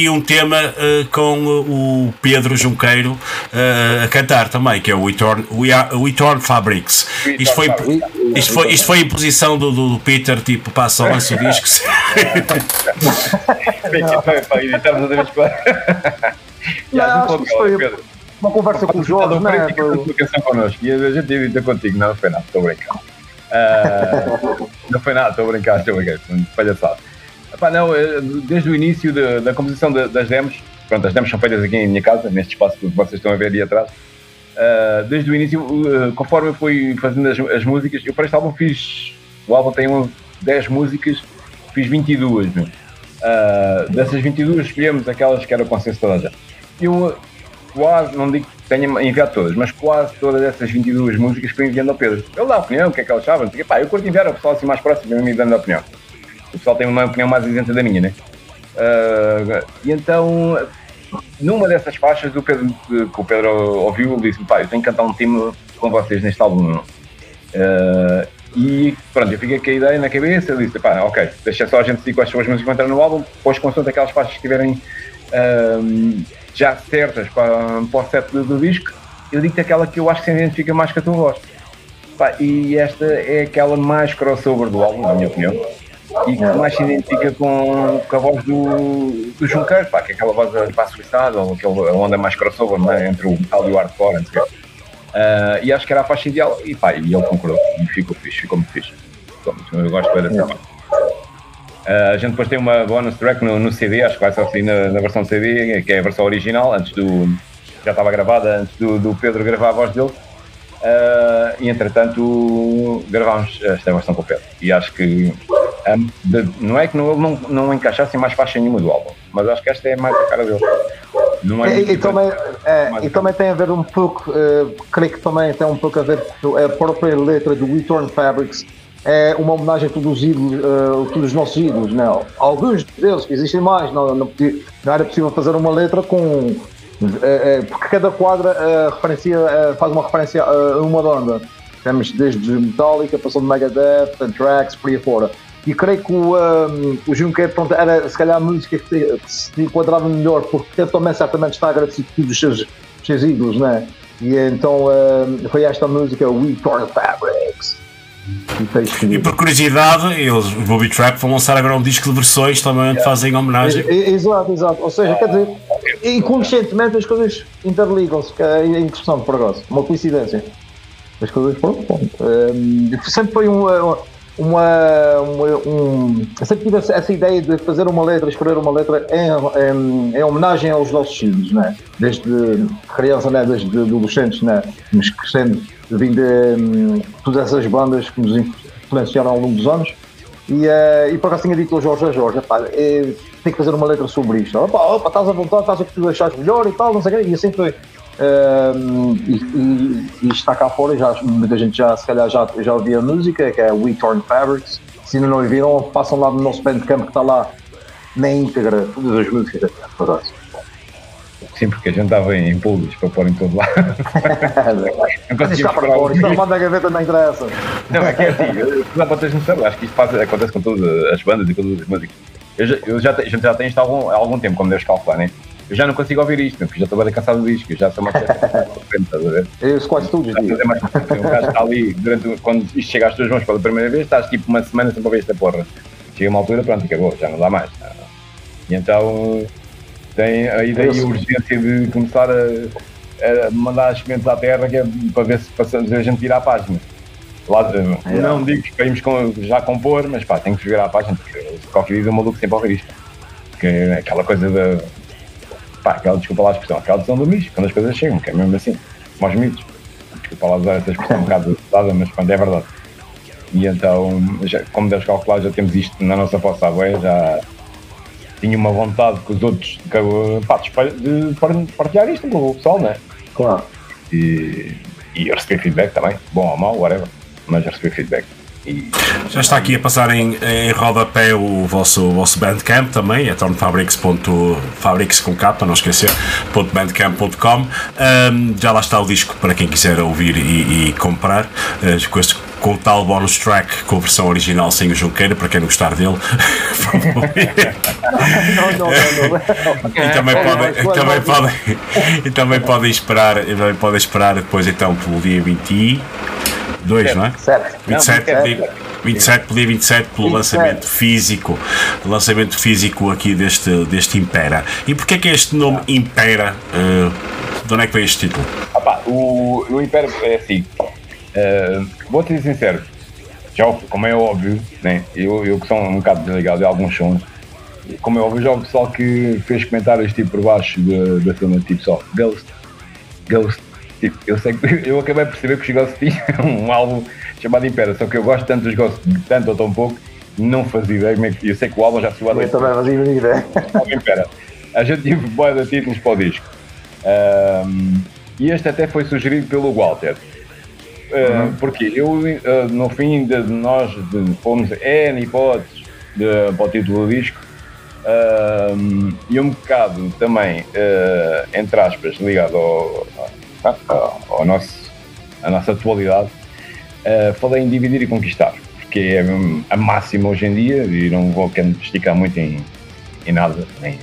Aqui um tema eh, com o Pedro Junqueiro eh, a cantar também, que é o We Torn, We Are- We Torn Fabrics. Isto foi, isto, foi, isto foi imposição do, do Peter, tipo, passa, o disco. Estamos a ver Não, acho que isto foi uma conversa com o Jorge, não é? Connosco e a gente edita contigo. Não, não foi nada, estou a brincar. Ah, não foi nada, estou a brincar, estou a brincar. foi Epá, não, eh, desde o início da, da composição da- das demos, pronto, as demos são feitas aqui em minha casa, neste espaço que vocês estão a ver ali atrás. Ah, desde o início, uh, conforme eu fui fazendo as, as músicas, eu para este álbum fiz. O álbum tem um, 10 músicas, fiz 22, meu. Ah, dessas 22 escolhemos aquelas que era o consenso de toda. Eu quase, não digo que tenha enviado todas, mas quase todas essas 22 músicas fui enviando ao Pedro. Ele dá a opinião, o que é que ele achava. Pá, eu curto enviar ao pessoal assim mais próximo a mim dando a opinião. O pessoal tem uma opinião mais isenta da minha, né? Ah, e então, numa dessas faixas, o Pedro, que o Pedro ouviu, ele disse: pá, eu tenho que cantar um time com vocês neste álbum. Ah, e pronto, eu fiquei com a ideia na cabeça, disse: pá, ok, deixa só a gente decidir quais são as músicas que entrar no álbum, depois, consoante aquelas faixas que estiverem ah, já certas para, para o set do, do disco, eu digo-te aquela que eu acho que se identifica mais com a tua voz. Pá, e esta é aquela mais crossover do álbum, na minha opinião, e que mais se identifica com, com a voz do, do Junqueiro, pá, que é aquela voz da Passo Suicide, ou aquela onda mais crossover né, entre o metal e o hardcore. não sei. Ah, e acho que era a faixa ideal, e pá, e ele concordou, e ficou fixe, ficou muito fixe. Eu gosto bem dessa faixa. Ah, a gente depois tem uma bonus track no, no CD, acho que vai só assim na, na versão CD, que é a versão original, antes do. já estava gravada, antes do, do Pedro gravar a voz dele. Ah, e entretanto gravámos esta versão com o Pedro. E acho que de- não é que não, não, não encaixasse em mais faixa nenhuma do álbum, mas acho que esta é mais a cara dele. Não é E, e também, é, Mas- e também tem a ver um pouco, eh, creio que também tem um pouco a ver com a própria letra do Return Fabrics. É uma homenagem a todos os ídolos, eh, todos os nossos ídolos, não? Alguns deles, que existem mais, não, não, não era possível fazer uma letra com. eh, porque cada quadra referencia, faz uma referência a uma banda. Temos desde Metallica, passando Megadeth, Anthrax, por aí fora. E creio que o, um, o Juncker pronto, era se calhar a música que, se enquadrava melhor, porque ele também certamente está agradecido por todos os seus, os seus ídolos, né? E então um, foi esta música, We Torn Fabrics. E E por curiosidade, eles, o Booby Trap, vão lançar agora um disco de versões também onde fazem homenagem. Exato, exato. Ou seja, quer dizer, inconscientemente as coisas interligam-se, que é interessante por acaso, uma coincidência. As coisas, pronto, pronto. Um, sempre foi uma. Uma, uma um, eu sempre tive essa, ideia de fazer uma letra, escrever uma letra em, em, em homenagem aos nossos filhos, né? desde criança, né? desde adolescentes, né? nos crescendo, vindo de todas essas bandas que nos influenciaram ao longo dos anos. E, eh, e por acaso tinha dito ao Jorge, "Ah, Jorge, epá, eh, tem que fazer uma letra sobre isto. Opa, opa, estás à vontade, estás o que tu achares melhor e tal, não sei o quê. E assim foi. Um, e, e, e está cá fora, já, muita gente já, se calhar já, já ouvia a música, que é We Torn Fabrics. Se ainda não ouviram, passam lá no nosso bandcamp que está lá na íntegra, todas as músicas. Sim, porque a gente estava em públicos para pôr em todo lado. não conseguimos está para isto não manda a gaveta, não interessa. Não, é que é assim, eu- dá para teres noção, eu acho que isto faz, acontece com todas as bandas e com todas as músicas. Eu já, eu já, a gente já tem isto há algum, há algum tempo, como deves calcular, né? Eu já não consigo ouvir isto, porque já estou bem cansado disto, eu já sou uma estás a ver? Isso quase dias. É mais. Um gajo está ali, durante, quando isto chega às tuas mãos pela primeira vez, estás tipo uma semana sem ver esta porra. Chega uma altura, pronto, acabou, já não dá mais. E então tem a ideia e a urgência de começar a, a mandar as sementes à terra que é para ver se passamos, a gente tira a página. Lá, não digo que queremos com- já compor, mas pá, tem que jogar à página, porque qualquer dia o maluco sempre a ouvir isto. Que é aquela coisa da. Pá, aquela, desculpa lá a expressão, aquela decisão do misto, quando as coisas chegam, que é mesmo assim, aos mitos. Desculpa lá usar essa expressão um bocado usada, mas pronto, é verdade. E então, já, como deves calcular, já temos isto na nossa posse à boia, já tinha uma vontade que os outros que, pá, de partilhar isto com o pessoal, né? Claro. E, e eu recebi feedback também, bom ou mau, whatever, mas eu recebi feedback. Já está aqui a passar em, em rodapé o vosso, o vosso Bandcamp também, é tornfabrics.fabrics com K, não esquecer, .bandcamp.com. Ahm, já lá está o disco para quem quiser ouvir e, e comprar, eh, com, este, com o tal bonus track com a versão original sem o Junqueira, para quem não gostar dele. não, não, não, e também podem, também podem, e também podem esperar, e também podem esperar depois então pelo dia 22, não é? Certo. 27, Não, dia, 27, pelo dia 27, pelo 27. lançamento físico, lançamento físico aqui deste, deste Impera. E porquê é que este nome Impera? eh, de onde é que veio este título? Ah pá, o, o Império é assim. eh, vou te ser sincero, já, como é óbvio, né, eu, eu que sou um bocado desligado de alguns sons, como é óbvio, já o pessoal que fez comentários tipo por baixo da, da cena, tipo só Ghost, Ghost. Tipo, eu sei eu acabei de perceber que os Ghost tinham um álbum chamado Império, só que eu gosto tanto dos Ghost, tanto ou tão pouco, não fazia ideia. como é que- Eu sei que o álbum já se Eu também fazia ideia. Espera. A gente tive boa de títulos para o disco. Ahm, e este até foi sugerido pelo Walter. Ah, Porque eu, ah, no fim de nós de, fomos N hipóteses de, para o título do disco ahm, e um bocado também, ah, entre aspas, ligado ao, ao, ao nosso, nossa atualidade, ah, falei em dividir e conquistar, porque é a máxima hoje em dia e não vou querer esticar muito em, em nada, nem,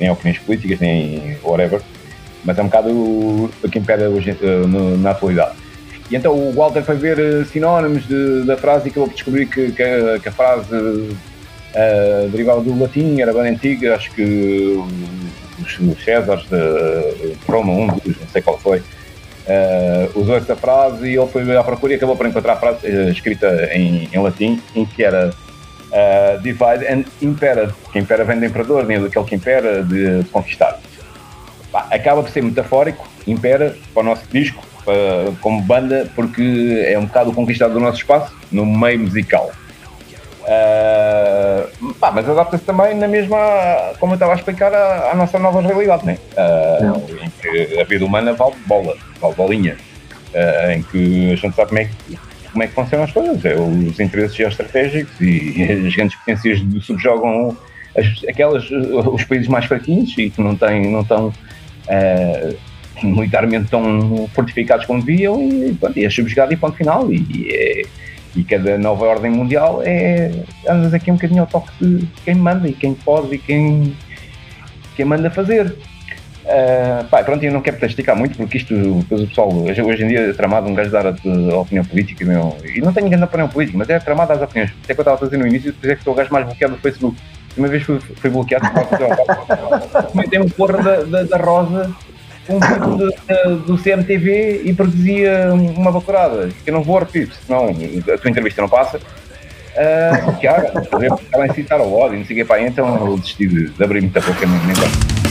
nem opiniões políticas, nem whatever, mas é um bocado o, que impede hoje, eh, no- na atualidade. E então o Walter foi ver eh, sinónimos de- da frase e acabou por descobrir que, que a, que a frase eh, derivava do latim, era bem antiga, acho que os, Césares de Roma, um dos, não sei qual foi, eh, usou essa frase e ele foi à procura e acabou por encontrar a frase eh, escrita em, em latim, em que era eh, divide and impera, que impera vem do imperador, nem daquele que impera de, de conquistar. Pá, acaba por ser metafórico, impera para o nosso disco, como banda, porque é um bocado o conquistado do nosso espaço no meio musical. Ah, pá, mas adapta-se também na mesma, como eu estava a explicar, à, à nossa nova realidade, né? Ah, em que a vida humana vale bola, vale bolinha, Ah, em que a gente sabe como é que, como é que funcionam as coisas, é os interesses geoestratégicos e as grandes potências subjogam as- aquelas, os países mais fraquinhos e que não têm, não estão militarmente tão fortificados como deviam e, pronto, e é subjugado e ponto final. E, é- e cada nova ordem mundial é andas aqui um bocadinho ao toque de quem manda e quem pode e quem, quem manda fazer. Ah, pá, pronto, eu não quero esticar muito porque isto, depois o pessoal, hoje, hoje em dia é tramado um gajo dar a, a opinião política, meu, e não tenho grande opinião política, mas é tramado as opiniões. Até que eu estava a fazer no início, depois é que sou o gajo mais bloqueado do Facebook. Uma vez fui, fui bloqueado por comentei um porra da, da, da Rosa, um título do, do CMTV e produzia uma bacurada, que eu não vou repetir, senão a tua entrevista não passa. Uh, cara, ela a incitar ao ódio, não sei o que, pá, então eu desisti de, abrir muita boca, nem, nem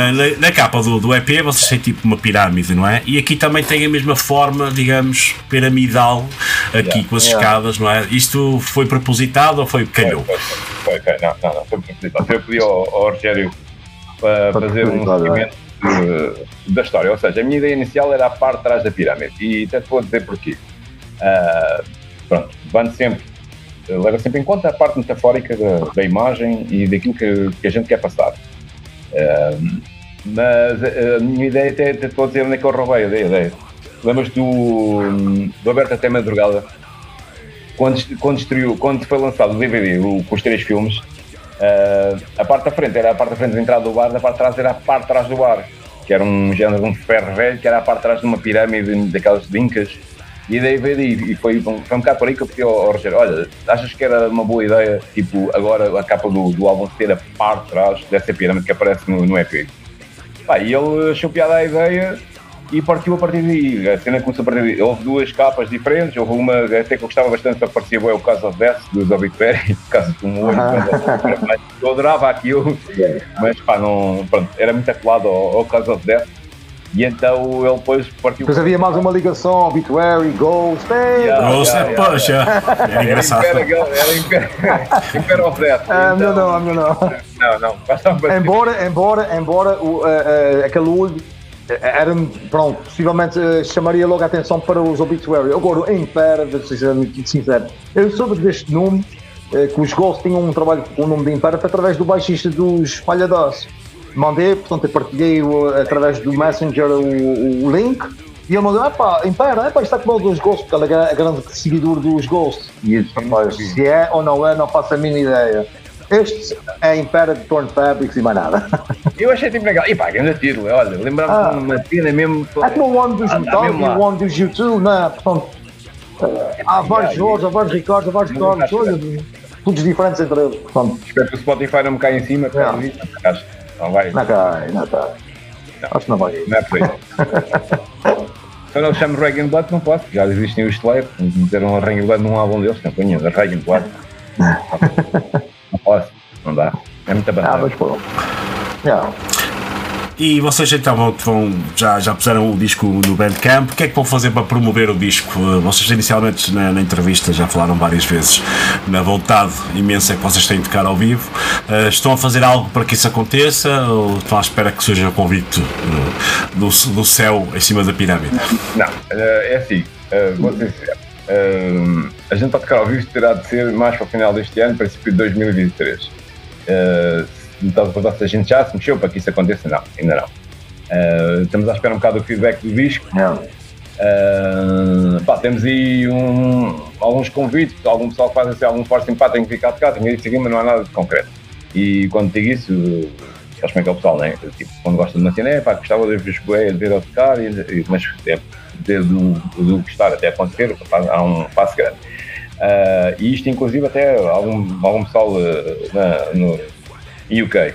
na, na- na capa do, do EP vocês têm tipo uma pirâmide, não é? E aqui também tem a mesma forma, digamos, piramidal, aqui com as Yeah. escadas, não é? Isto foi propositado ou foi calhou? Foi, foi, não, não, não, foi propositado. Eu pedi ao, ao Rogério para Foi fazer um propositado, seguimento de- da história. Ou seja, a minha ideia inicial era a parte de trás da pirâmide. E até te vou dizer porquê. Ah, pronto, levando sempre, leva sempre em conta a parte metafórica da, da imagem e daquilo que, que a gente quer passar. Ah, mas a, a minha ideia, até, até estou a dizer onde é que eu roubei a ideia. Lembras do, do Aberto até Madrugada? quando, quando, estreou, quando foi lançado o DVD o, com os três filmes, ah, a parte da frente era a parte da frente da entrada do bar, a parte de trás era a parte de trás do bar, que era um género de um ferro velho, que era a parte de trás de uma pirâmide daquelas de incas. E ideia veio daí, e foi, foi um bocado por aí que eu pedi ao, ao Rogério: olha, achas que era uma boa ideia, tipo, agora a capa do, do álbum ter a parte de trás dessa pirâmide que aparece no, no EP? Pá, e ele achou piada a ideia e partiu a partir daí. A cena começou a partir daí. Houve duas capas diferentes, houve uma até que eu gostava bastante, aparecia bem o Cause of Death dos Obituary, por causa de um olho. mas eu adorava aquilo, mas pá, não, pronto, era muito acolado ao, ao Cause of Death. E então ele depois partiu. Depois havia mais uma ligação, Obituary, Ghost, hey, Yeah, Ghost, yeah, yeah, poxa, yeah. era engraçado. Era Impera, era Impera, Impera of Death. Ah, Então, não, não, não, não. Não, Embora, embora, embora o, eh, eh, aquele olho eh, era, pronto, possivelmente chamaria logo a atenção para os Obituary. Agora, o Impera, vou ser muito sincero, eu soube deste nome, que os Ghosts tinham um trabalho com o nome de Impera foi através do baixista dos Falhadas. Mandei, portanto, eu partilhei através do Messenger o, o link. E ele mandou, epá, Impera, epá, isto está com o dos Ghosts, porque ele é grande seguidor dos Ghosts. E eu disse, "Rapaz, se é ou não é, não faço a mínima ideia. Este é Impera de Torn Fabrics e mais nada. Eu achei tipo legal. E pá, grande título, olha, lembrava-me Ah. de uma cena mesmo. É como o One dos Ah, Metal e o One dos YouTube, não é? Portanto, eh, há vários Jorge, há vários Ricardo, há vários olha, todos diferentes entre eles. Portanto, Espero que o Spotify não me caia em cima, por causa disso. Acho que Não vai. não cai, não cai. Acho que não vai. Não é por aí. Quando eu chamo Reagan Blood, não posso. Já existem os Slayer. Meteram a Reagan Blood num álbum deles. Não conheço. Reagan Blood. Não posso. Não dá. É muita Ah, bandeira. mas pô. Yeah. E vocês então vão, vão- já, já puseram o disco no Bandcamp, o que é que vão fazer para promover o disco? Vocês inicialmente na, na entrevista já falaram várias vezes na vontade imensa que vocês têm de tocar ao vivo. Eh, estão a fazer algo para que isso aconteça ou estão à espera que surja o convite eh, do, do céu em cima da pirâmide? Não, eh, é assim, vou ser. Eh, a gente para tocar ao vivo terá de ser mais para o final deste ano, princípio de 2023. Eh, me estás a gente já se mexeu para que isso aconteça, não, ainda não. Eh, estamos à espera um bocado do feedback do disco. Eh, pá, temos aí um- alguns convites, algum pessoal que faz assim, algum forte simpático tem que ficar a tocar, tem que ir seguir, mas não há nada de concreto. E quando digo isso, sabes como é que é o pessoal, né? Tipo, quando gosta de uma cena, é pá, gostava de ver de ver a tocar, e, e- mas é, desde o do gostar até acontecer, há um passo grande. Ah, e isto, inclusive, até algum, algum pessoal eh, na, no UK.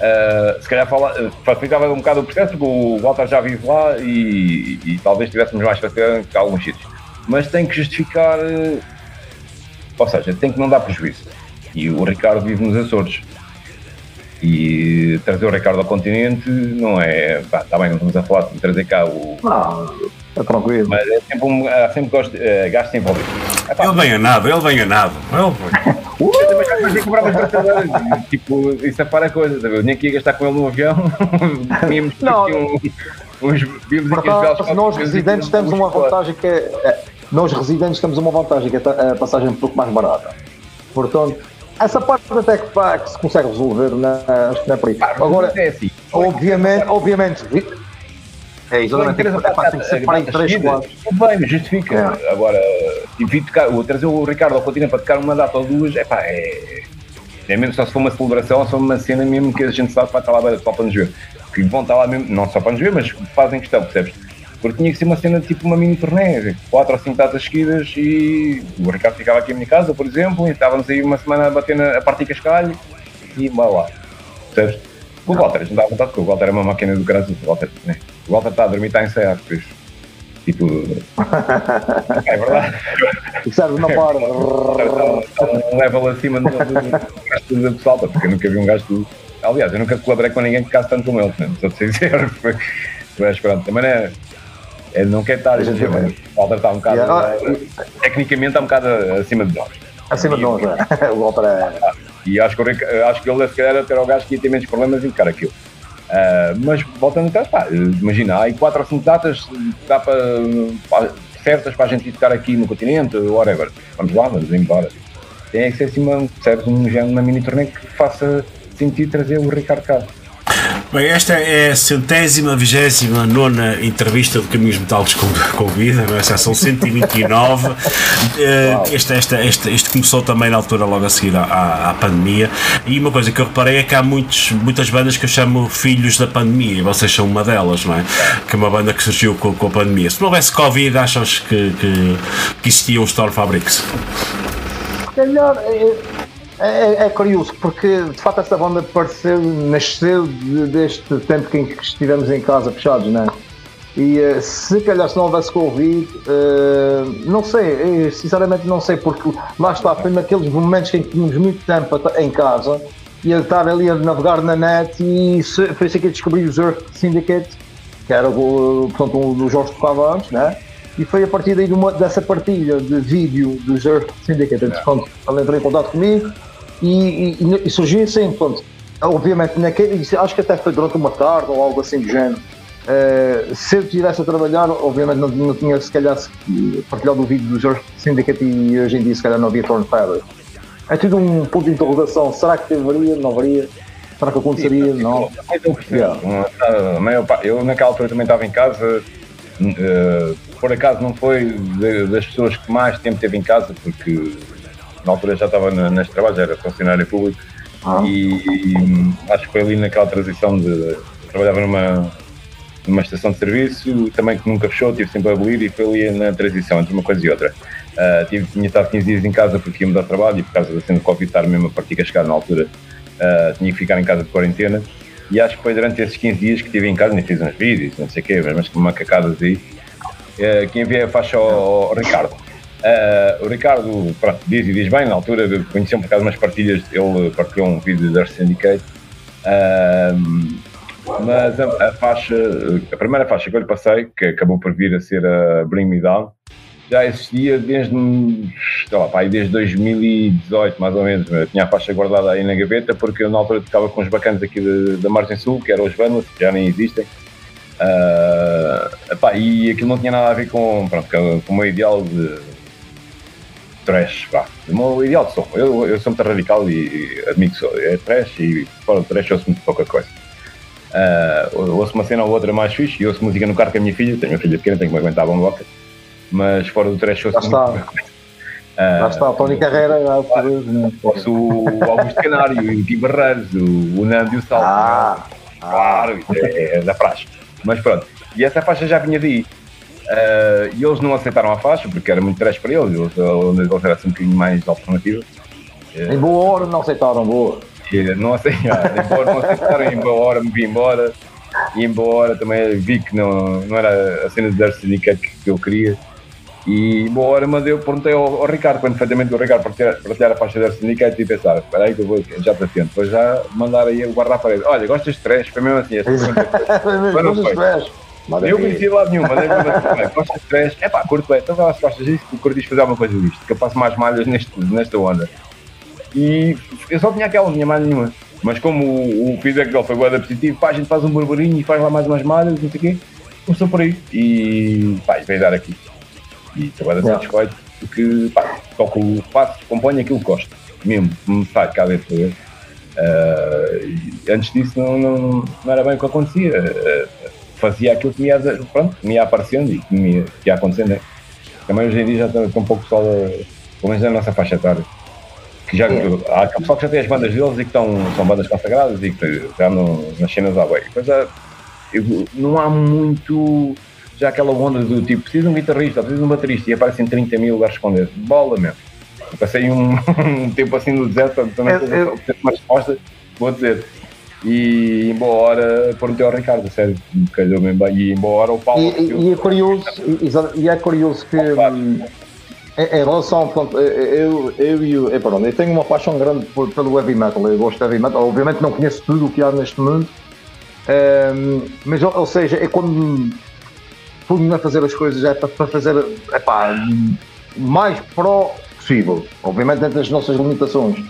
Ah, se calhar fala, facilitava um bocado o processo, porque o Walter já vive lá e, e talvez tivéssemos mais facilidade que alguns sítios. Mas tem que justificar, eh, ou seja, tem que não dar prejuízo. E o Ricardo vive nos Açores. E trazer o Ricardo ao continente não é. Pá, está bem, não estamos a falar de trazer cá o. Não, é tranquilo. Mas é sempre, um, há sempre gosto, eh, gasto envolvido. Ele vem a nada, ele vem a nada. Ele- Eu também já comecei a comprar umas braçadeiras. e, Tipo, isso é para a coisa, ver? Eu nem aqui ia gastar com ele no avião. Tínhamos Não. aqui um, uns. Vimos Por aqui uns belos acaso, nós residentes temos uma vantagem que é. é, Nós residentes temos uma vantagem que é a passagem um pouco mais barata. Portanto, essa parte até que, pá, que se consegue resolver, acho que não é por aí. Agora, é assim. obviamente, obviamente. É, exatamente. interessa É, pá, tem que ser para aí três, quatro. Tudo bem, justifica. Agora, enfim, tocar, o- trazer o Ricardo ao continente para tocar uma data ou duas, é pá, é. É mesmo só se for uma celebração ou se for uma cena mesmo que a gente sabe que vai estar lá só para nos ver. Que vão estar lá mesmo, não só para nos ver, mas fazem questão, percebes? Porque tinha que ser uma cena tipo uma mini turnê, quatro ou cinco datas seguidas e o Ricardo ficava aqui à minha casa, por exemplo, e estávamos aí uma semana a bater na, a partir cascalho e vai lá. Percebes? O Walter, a gente dá vontade porque o Walter é uma máquina do caralho. O Walter, né? o Walter está a dormir, está a ensaiar, por isso. Tipo. é verdade. Não para. Está um level acima do, do gasto do pessoal, porque eu nunca vi um gajo do. aliás, eu nunca colaborei com ninguém que casse tanto como ele, né? sou de dizer. Mas pronto, também não é. é não quer estar. gente. O Walter está um bocado. Yeah. tecnicamente está um bocado acima de nós. Acima de nós, é. O Walter é. E acho que, Ric- acho que ele, se calhar, era o gajo que ia ter menos problemas em tocar aquilo. Ah, mas voltando atrás, pá, imagina, há aí 4 ou 5 datas dá para, certas para a gente ir tocar aqui no continente, whatever. Vamos lá, vamos embora. Tem é que ser assim, uma, um género, uma mini turnê que faça sentido trazer o Ricardo cá. Bem, esta é a centésima, vigésima nona entrevista de Caminhos Metálicos com, com Vida, não é? Já são 129. Eh, este, esta, este, este começou também na altura, logo a seguir à, à, pandemia. E uma coisa que eu reparei é que há muitos, muitas bandas que eu chamo filhos da pandemia, e vocês são uma delas, não é? Que é uma banda que surgiu com, com a pandemia. Se não houvesse Covid, achas que, que, que existia um Storm Fabrics? Se calhar é, é, é curioso, porque de facto essa banda apareceu, nasceu de- deste tempo que, em que estivemos em casa fechados, né? E eh, se calhar se não houvesse Covid, eh, não sei, eh, sinceramente não sei, porque lá está, foi naqueles momentos em que tínhamos muito tempo em casa e a estar ali a navegar na net e se- foi assim que eu descobri o Zerk Syndicate, que era o, portanto, um do Jorge tocava antes, né? E foi a partir daí de uma- dessa partilha de vídeo do Zerk Syndicate, portanto, ele entrou em contato comigo e, e- e surgiu assim, portanto, obviamente, naquele, acho que até foi durante uma tarde ou algo assim do género. Eh, se eu estivesse a trabalhar, obviamente não, não tinha se calhar partilhado o vídeo do Jorge Syndicate e hoje em dia se calhar não havia Torn Feather. É tudo um ponto de interrogação. Será que haveria? Não haveria? Será que aconteceria? Não. Yeah. A maior parte- Eu naquela altura também estava em casa, eh, por acaso não foi de- das pessoas que mais tempo teve em casa, porque na altura já estava neste trabalho, já era funcionário público, e, e acho que foi ali naquela transição de. trabalhava numa, numa estação de serviço, também que nunca fechou, tive sempre a abolir, e foi ali na transição entre uma coisa e outra. Ah, tive, tinha estado 15 dias em casa porque ia mudar de trabalho e por causa da cena do Covid estar mesmo a partir chegar na altura, ah, tinha que ficar em casa de quarentena. E acho que foi durante esses 15 dias que estive em casa, nem fiz uns vídeos, não sei o quê, mas com macacadas aí, eh, que enviei a faixa ao, ao Ricardo. Eh, o Ricardo pronto, diz e diz bem, na altura conheciam por de umas partilhas, ele partilhou um vídeo da Syndicate. Ahm, mas a, a faixa, a primeira faixa que eu lhe passei, que acabou por vir a ser a Bring Me Down, já existia desde, sei lá, desde 2018, mais ou menos. Eu tinha a faixa guardada aí na gaveta, porque eu na altura tocava com os bacanas aqui de- da Margem Sul, que eram os Vandals, que já nem existem. Ah, epá, e aquilo não tinha nada a ver com, pronto, com, com o meu ideal de trash, pá. O meu ideal de som. Eu, eu sou muito radical e, e admito que sou. É trash e fora do trash ouço muito pouca coisa. Ah, ouço uma cena ou outra mais fixe e ouço música no carro com a minha filha. Tenho uma filha pequena, tenho que me aguentar a bomboca. Mas fora do trash ouço está. muito pouca coisa. Ah, Lá está, Tony Carreira, é o poderoso, né? Ouço o Augusto Canário, o Gui Barreiros, o, o Nando e o Salto. Ah, claro, é, é da praxe. Mas pronto, e essa faixa já vinha daí. Ah, e eles não aceitaram a faixa porque era muito trash para eles, eles, eles eles eram assim um bocadinho mais alternativa. Em boa hora não aceitaram, boa. E não aceitaram, embora não aceitaram, em boa hora me vi embora. E em boa hora também vi que não, não era a cena de Darcy que eu queria. E boa hora mandei, eu perguntei ao, ao Ricardo, quando perfeitamente o Ricardo partilhar, partilhar a faixa da Darcy Syndicate e pensar, espera aí que eu vou, já te atento. Depois já mandar aí o guarda-parede. Olha, gostas de trash? Foi mesmo assim. pergunta foi- Mas não foi. Eu conhecia lá nenhum, mas eu assim, gostas de trash? É pá, curto bem, então vai lá se gostas disso, tu curtes fazer alguma coisa disto, que eu passo mais malhas neste, nesta onda. E eu só tinha aquela, não tinha mais nenhuma. Mas como o, o feedback dele foi guarda positivo, pá, a gente faz um burburinho e faz lá mais umas malhas, não sei o quê. Começou por aí. E pá, e veio dar aqui. E bem Yeah. satisfeito porque pá, toco, faço, componho aquilo que gosto. Mesmo, me sai cá dentro. uh, antes disso não, não, não era bem o que acontecia. Uh, fazia aquilo que me ia, pronto, me ia aparecendo e que me ia, que ia acontecendo. Né? Também hoje em dia já está com um pouco pessoal, pelo menos na nossa faixa etária. Que já, há pessoal que já tem as bandas deles e que estão, são bandas consagradas e que já no, nas cenas à bem. Depois há- eu- não há muito já aquela onda do tipo, preciso de um guitarrista, preciso de um baterista e aparecem 30 mil a responder. Bola mesmo. Eu passei um, um tempo assim no deserto, portanto, também Eu- estou eu- ter uma resposta, vou dizer. E embora perguntei ao Ricardo, sério, calhou mesmo bem. E embora o Paulo. E, e- e é curioso, e, e é curioso que, hum, Em, em relação, pronto, eu, eu, eu, eu, pronto, eu tenho uma paixão grande por, pelo heavy metal, eu gosto de heavy metal, obviamente não conheço tudo o que há neste mundo, ehm, mas, ou seja, é quando fui a fazer as coisas, é para, fazer, é pá, mais pró possível, obviamente dentro das nossas limitações.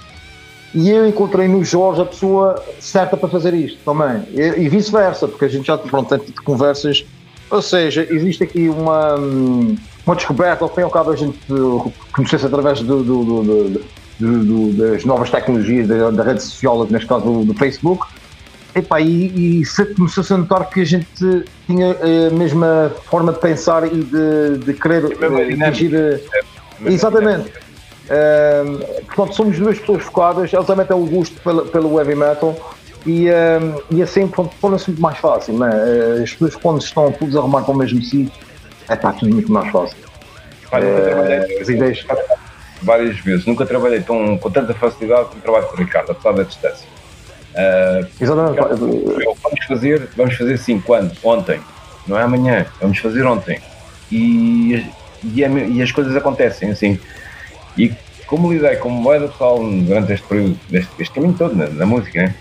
E eu encontrei no Jorge a pessoa certa para fazer isto também, e, e vice-versa, porque a gente já pronto, tem tido conversas, ou seja, existe aqui uma, uma descoberta, ao fim e ao cabo a gente conheceu-se através do, do, do, do, das novas tecnologias da, da rede social, neste caso do, Facebook, Epá, e, e começou-se a notar que a gente tinha a mesma forma de pensar e de, de querer atingir. É, exatamente. Um, portanto, somos duas pessoas focadas. Ele também tem o gosto pelo, pelo heavy metal e, um, e assim torna-se muito mais fácil. Né? As pessoas, quando estão todos a arrumar para o mesmo sítio, é pá, tudo muito mais fácil. uh, as ideias. Várias vezes, nunca trabalhei tão, com tanta facilidade como trabalho com o Ricardo, apesar da distância. Uh, Exatamente. Vamos fazer, vamos fazer assim, quando? Ontem, não é amanhã, vamos fazer ontem. E, e, é, e as coisas acontecem assim. E como lidei com moeda pessoal durante este período, este, este caminho todo na, na, música, né?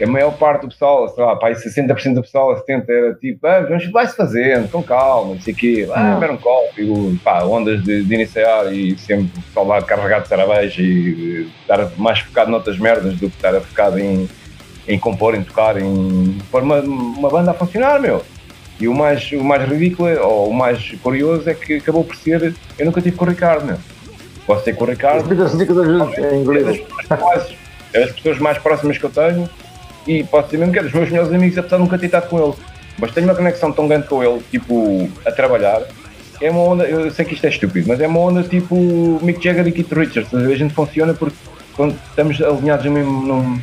Que a maior parte do pessoal, sei lá, pá, 60% do pessoal, 70% era tipo, ah, vai-se fazendo, com calma, não sei o quê, ah, beber um copo, pá, ondas de, de, iniciar e sempre o pessoal lá carregado de cerveja e estar mais focado noutras merdas do que estar focado em, em compor, em tocar, em pôr uma, uma banda a funcionar, meu. E o mais, o mais ridículo, ou o mais curioso, é que acabou por ser, eu nunca tive com o Ricardo, meu. Posso ter com o Ricardo. É as pessoas mais próximas que eu tenho e posso dizer mesmo que é dos meus melhores amigos, apesar de nunca ter estado com ele. Mas tenho uma conexão tão grande com ele, tipo, a trabalhar. É uma onda, eu sei que isto é estúpido, mas é uma onda tipo Mick Jagger e Keith Richards. A gente funciona porque quando estamos alinhados no mesmo, num,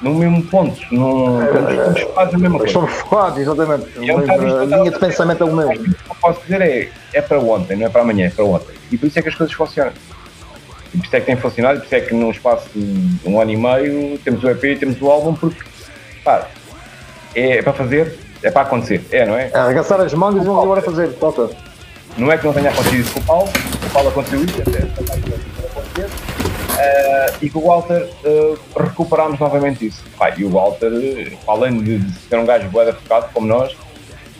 no mesmo ponto, num, estamos focados na mesma coisa. Estamos focados, exatamente. É um a linha de pensamento é o mesmo. O que eu posso dizer é, é para ontem, não é para amanhã, é para ontem. E por isso é que as coisas funcionam. E por isso é que tem funcionado, e por isso é que num espaço de um ano e meio temos o EP e temos o álbum, porque pá, é, para fazer, é para acontecer, é, não é? é arregaçar as mangas e vamos agora fazer, toca. Não é que não tenha acontecido isso com o Paulo, o Paulo aconteceu isso, até, acontecer. Uh, e com o Walter uh, recuperámos novamente isso. Pá, e o Walter, além de ser um gajo boeda focado como nós,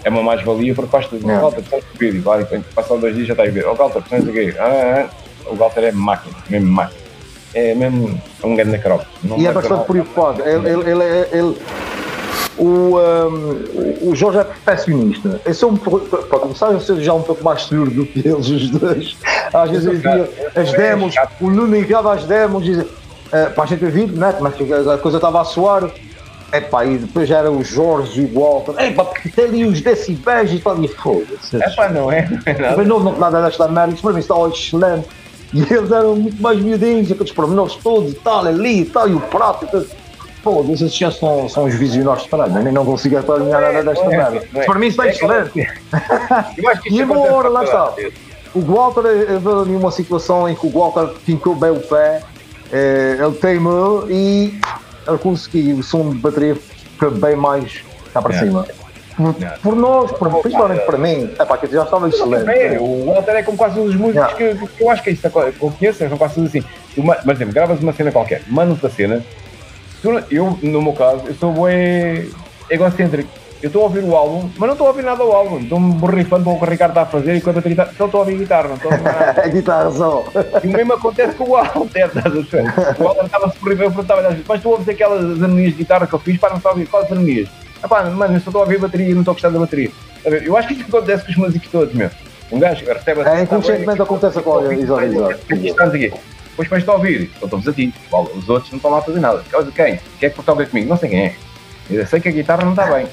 é uma mais-valia porque faz tudo. O Walter, precisas de vídeo, claro, passar dois dias já está a ver. O Walter, precisas de quê? Ah, ah o Walter é máquina, mesmo máquina. É mesmo um grande necrópio. E é bastante preocupado. Ele, ele, ele, ele, o, um, o Jorge é perfeccionista. Eu sou um, para começar, eu sou já um pouco mais seguro do que eles, os dois. Às vezes eu via as demos, o Nuno enviava as demos, dizia, uh, para a gente ouvir, né? mas a coisa estava a soar. Epá, e depois já era o Jorge e o Walter. Epá, porque tem ali os decibéis e tal. E foda-se. Epá, não é? Não é nada. Mas não, não nada desta merda. Isso para mim está excelente. E eles eram muito mais miudinhos, aqueles pormenores todos e tal, ali e tal, e o prato tudo. Pô, esses já são, são os visionários de caralho, nem não consigo alinhar nada desta é, merda. É, Para mim está é excelente. e uma hora, lá está. O Walter veio ali uma situação em que o Walter fincou bem o pé, eh, ele teimou e ele conseguiu o som de bateria fica bem mais cá para cima. Por, por nós, por, principalmente para mim, é pá, que já estava excelente. É, o Walter é como quase um dos músicos que, que, eu acho que é isso, que eu conheço, são quase assim. Uma, mas exemplo, gravas uma cena qualquer, manda-te a cena. Eu, no meu caso, eu sou bem egocêntrico. Eu estou a ouvir o álbum, mas não estou a ouvir nada do álbum. Estou-me borrifando para o que o Ricardo está a fazer e quando a guitarra. Só estou a ouvir guitarra, não estou a ouvir nada. a guitarra só. E o mesmo acontece com o Walter, estás a ver? O Walter estava-se borrifando, eu perguntava-lhe, mas tu ouves aquelas harmonias de guitarra que eu fiz, para não a ouvir quais harmonias? Epá, mano, eu só estou a ouvir bateria e não estou a gostar da bateria. Eu acho que isto acontece com os músicos todos, meu. Um gajo recebe a. É, inconscientemente acontece com ele, exato. Depois vais-te a ouvir, só estamos a ti. Os outros não estão lá a fazer nada. Quem? Quem é que toca comigo? Não sei quem é. Eu sei que a guitarra não está bem.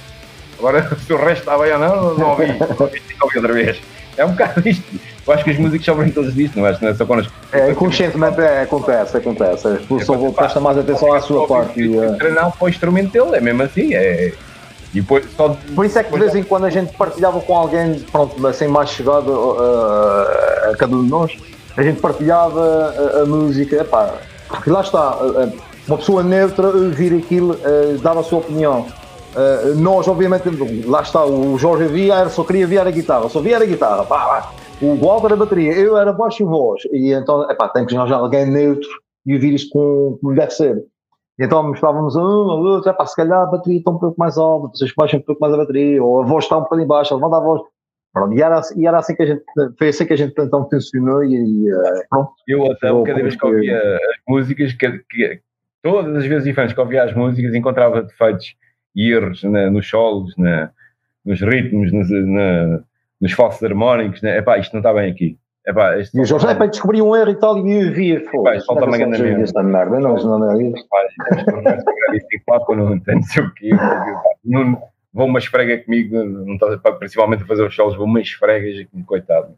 Agora, se o resto está bem ou não, não ouvi. Não ouvi outra vez. É um bocado isto. Eu acho que as músicas sobram todos disto, não é? Não é só connosco. É, inconscientemente é, acontece, acontece. A pessoa é, presta mais atenção à sua parte. E, uh... Treinar para o instrumento dele, é mesmo assim. É, e depois, só, Por isso é que de vez em quando a gente partilhava com alguém, pronto, assim mais chegado uh, a cada um de nós, a gente partilhava a, a música, epá, porque lá está, uma pessoa neutra ouvir aquilo uh, dava a sua opinião. Uh, nós, obviamente, lá está, o Jorge via, só queria ver a guitarra, só via a guitarra, pá, pá. o Walter a bateria, eu era baixo e voz, e então, epá, tem que arranjar alguém neutro e ouvir isto com, como deve ser. E então mostrávamos um, ao outro, epá, se calhar a bateria está um pouco mais alta, vocês baixam um pouco mais a bateria, ou a voz está um bocadinho baixa, levanta a voz. Pronto, e era, assim- e era assim que a gente, foi assim que a gente então funcionou e, e, eh, pronto. Eu até Eu cada vez que ouvia as músicas, que, que- todas as vezes diferentes que ouvia as músicas, encontrava defeitos e erros na- nos solos, na- nos ritmos, nos, na- nos falsos harmónicos. Né? Epá, isto não está bem aqui. Epá, isto E o Jorge, epá, descobri um erro e tal, e eu via, Epá, isto na mesmo. mesma. Esta merda, não, não, não, não tem, não sei o quê. Não, vou uma esfrega comigo, não está, principalmente a fazer os solos, vou uma esfregas, coitado.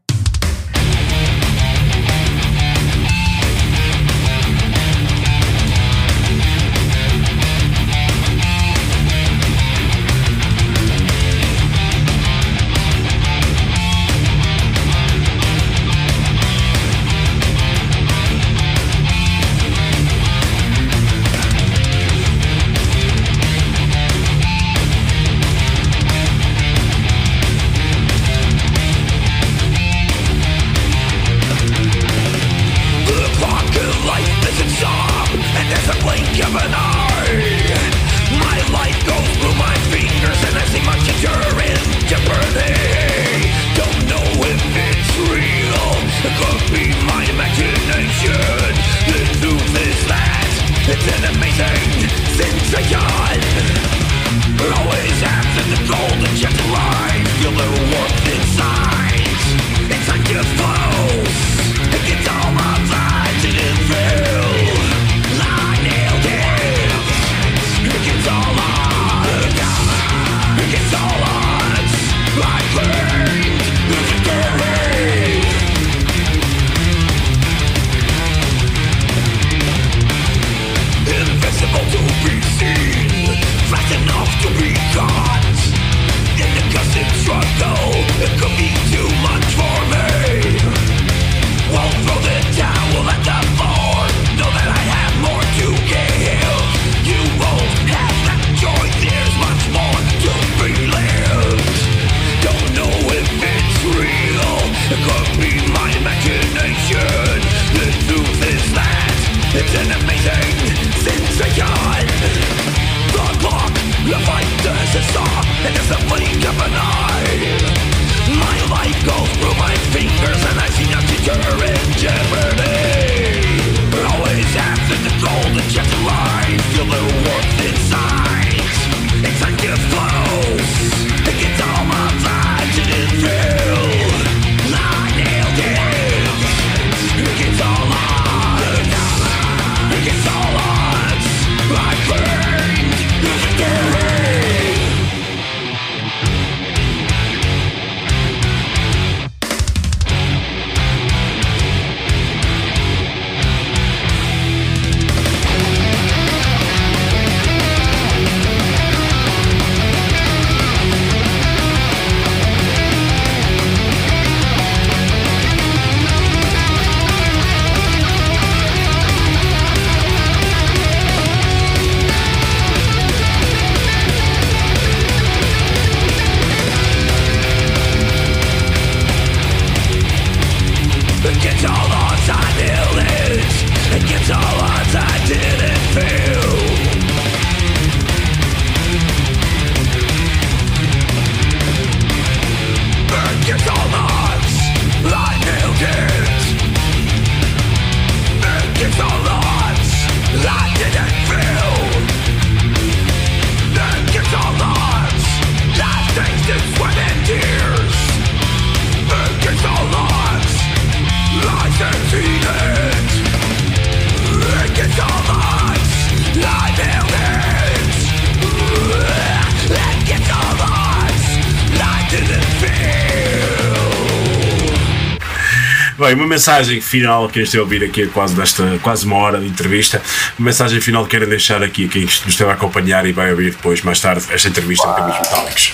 Uma mensagem final que este a ouvir aqui quase desta quase uma hora de entrevista. Uma mensagem final que querem deixar aqui a quem nos esteve a acompanhar e vai ouvir depois, mais tarde, esta entrevista de Caminhos Metálicos.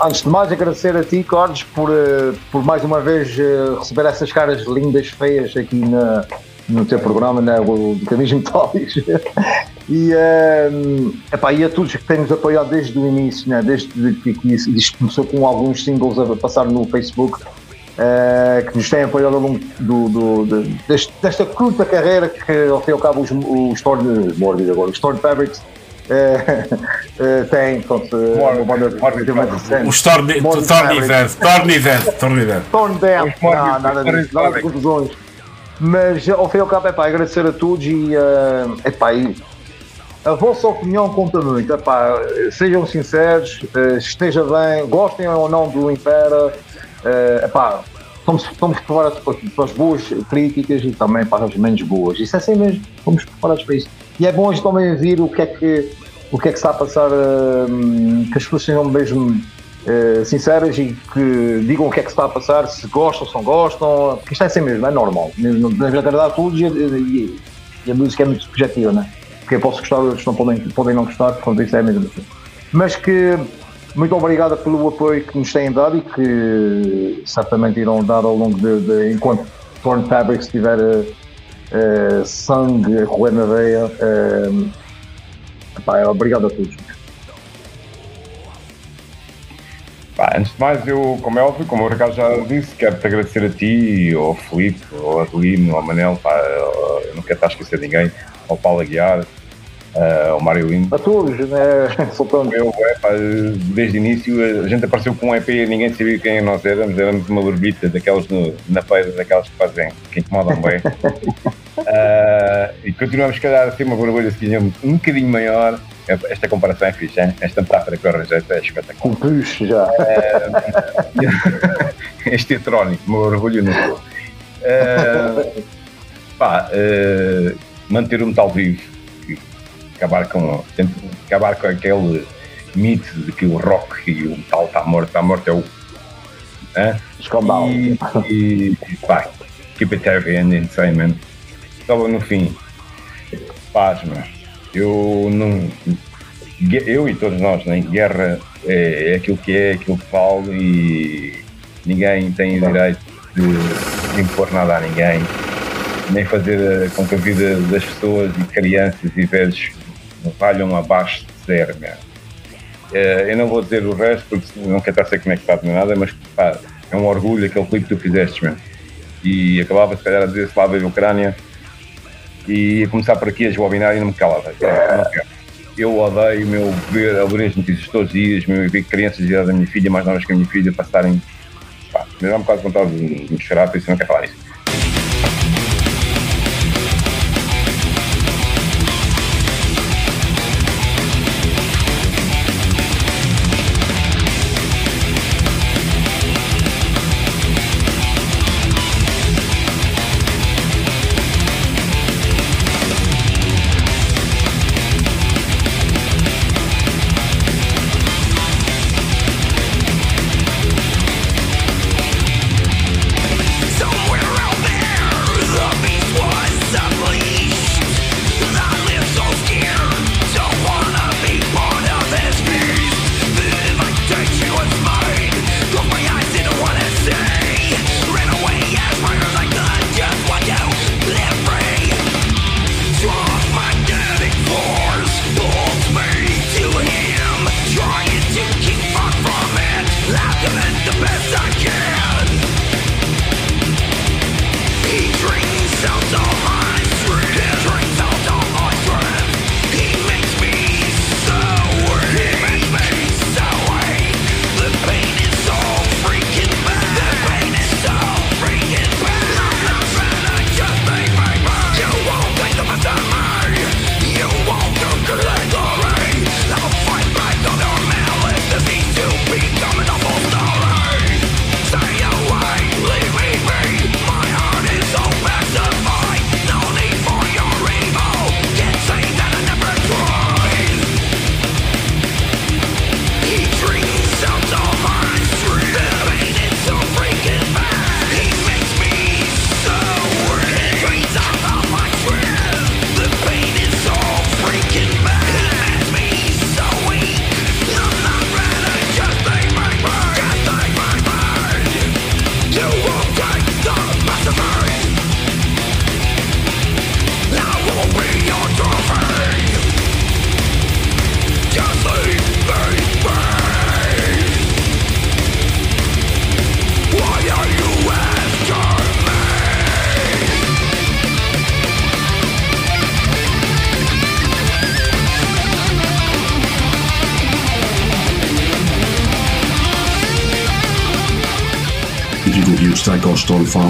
Antes de mais, agradecer a ti, Cordes, por, eh, por mais uma vez eh, receber essas caras lindas, feias aqui na, no teu programa, né, o Caminhos Metálicos. e, eh, epá, e a todos que têm nos apoiado desde o início, né, desde que que isto começou com alguns singles a passar no Facebook. Uh, que nos têm apoiado ao longo do, do, do, deste, desta curta carreira que, ao fim e ao cabo, os, os Storm, Morbid agora, os Storm Fabrics uh, uh, têm, pronto, uma banda O Storm Event, Torn Event, Torn Event. Torn Event, não, nada disso, nada de confusões. Mas ao fim e ao cabo, é pá, agradecer a todos e, é pá, e a vossa opinião conta muito. Epá, sejam sinceros, uh, esteja bem, gostem ou não do Impera. Uh, epá, estamos, estamos preparados para, para, as boas críticas e também para as menos boas. Isso é assim mesmo, estamos preparados para isso. E é bom gente também ver o que é que, o que, é que está a passar, uh, que as pessoas sejam mesmo uh, sinceras e que digam o que é que está a passar, se gostam, se não gostam, porque isto é assim mesmo, é normal. Devemos agradar a todos e, e, e a música é muito subjetiva, não é? porque eu posso gostar, outros não podem, podem não gostar, portanto isso é mesmo assim. Mas que muito obrigada pelo apoio que nos têm dado e que certamente irão dar ao longo de, de enquanto Torn Fabrics tiver uh, sangue a correr na veia. Uh, pá, obrigado a todos. Antes de mais, eu, como é óbvio, como o Ricardo já disse, quero-te agradecer a ti, ao Felipe, ao Adelino, ao Manel, pá, eu não quero estar a esquecer ninguém ao Paulo Aguiar, uh, ao Mário Lindo. A todos, né? Soltando. Eu, é, pá, desde o início, a gente apareceu com um EP e ninguém sabia quem nós éramos, éramos uma borbita daquelas no, na feira, daquelas que fazem, que incomodam bem. uh, e continuamos, se calhar, a ter uma borbulha assim, um bocadinho maior. Esta comparação é fixe, hein? esta metáfora que eu arranjei é espetacular. Puxo já. Uh, este heterónico, meu orgulho no uh, pá, uh, manter o metal vivo, acabar com, acabar com aquele mito de que o rock e o metal está morto, está morto é o. Escambau. E, e pá, keep it heavy and insane, man. Estava no fim. Paz, mano. Eu não. Eu e todos nós, né? guerra é, é aquilo que é, aquilo que vale e ninguém tem o direito de impor nada a ninguém nem fazer eh, com que a vida das pessoas e crianças e velhos valham abaixo de zero mesmo. Eh, eu não vou dizer o resto porque não quero estar a ser conectado nem nada, mas pá, é um orgulho aquele clipe que tu fizeste mesmo. E acabava se calhar a dizer Slava e Ucrânia e ia começar por aqui a esbobinar e não me calava. Não. Eu odeio meu ver, abrir as notícias todos os dias, meu ver crianças da minha filha, mais novas que a minha filha, passarem. Pá, me dá um bocado de vontade de me chorar, por isso não quero falar isso.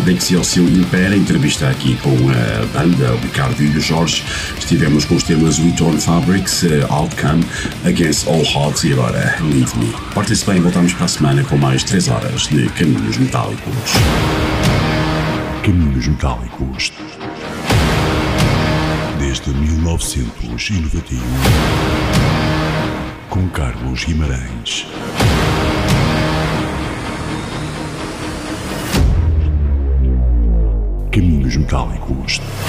Fabrics e ao seu Impera. Entrevista aqui com a banda, o Ricardo e o Jorge. Estivemos com os temas Return Fabrics, uh, Outcome, Against All Odds e agora Leave Me. Portem-se voltamos para a semana com mais 3 horas de Caminhos Metálicos. Caminhos Metálicos. Desde 1991. Com Carlos Guimarães. Caminhos Metálicos.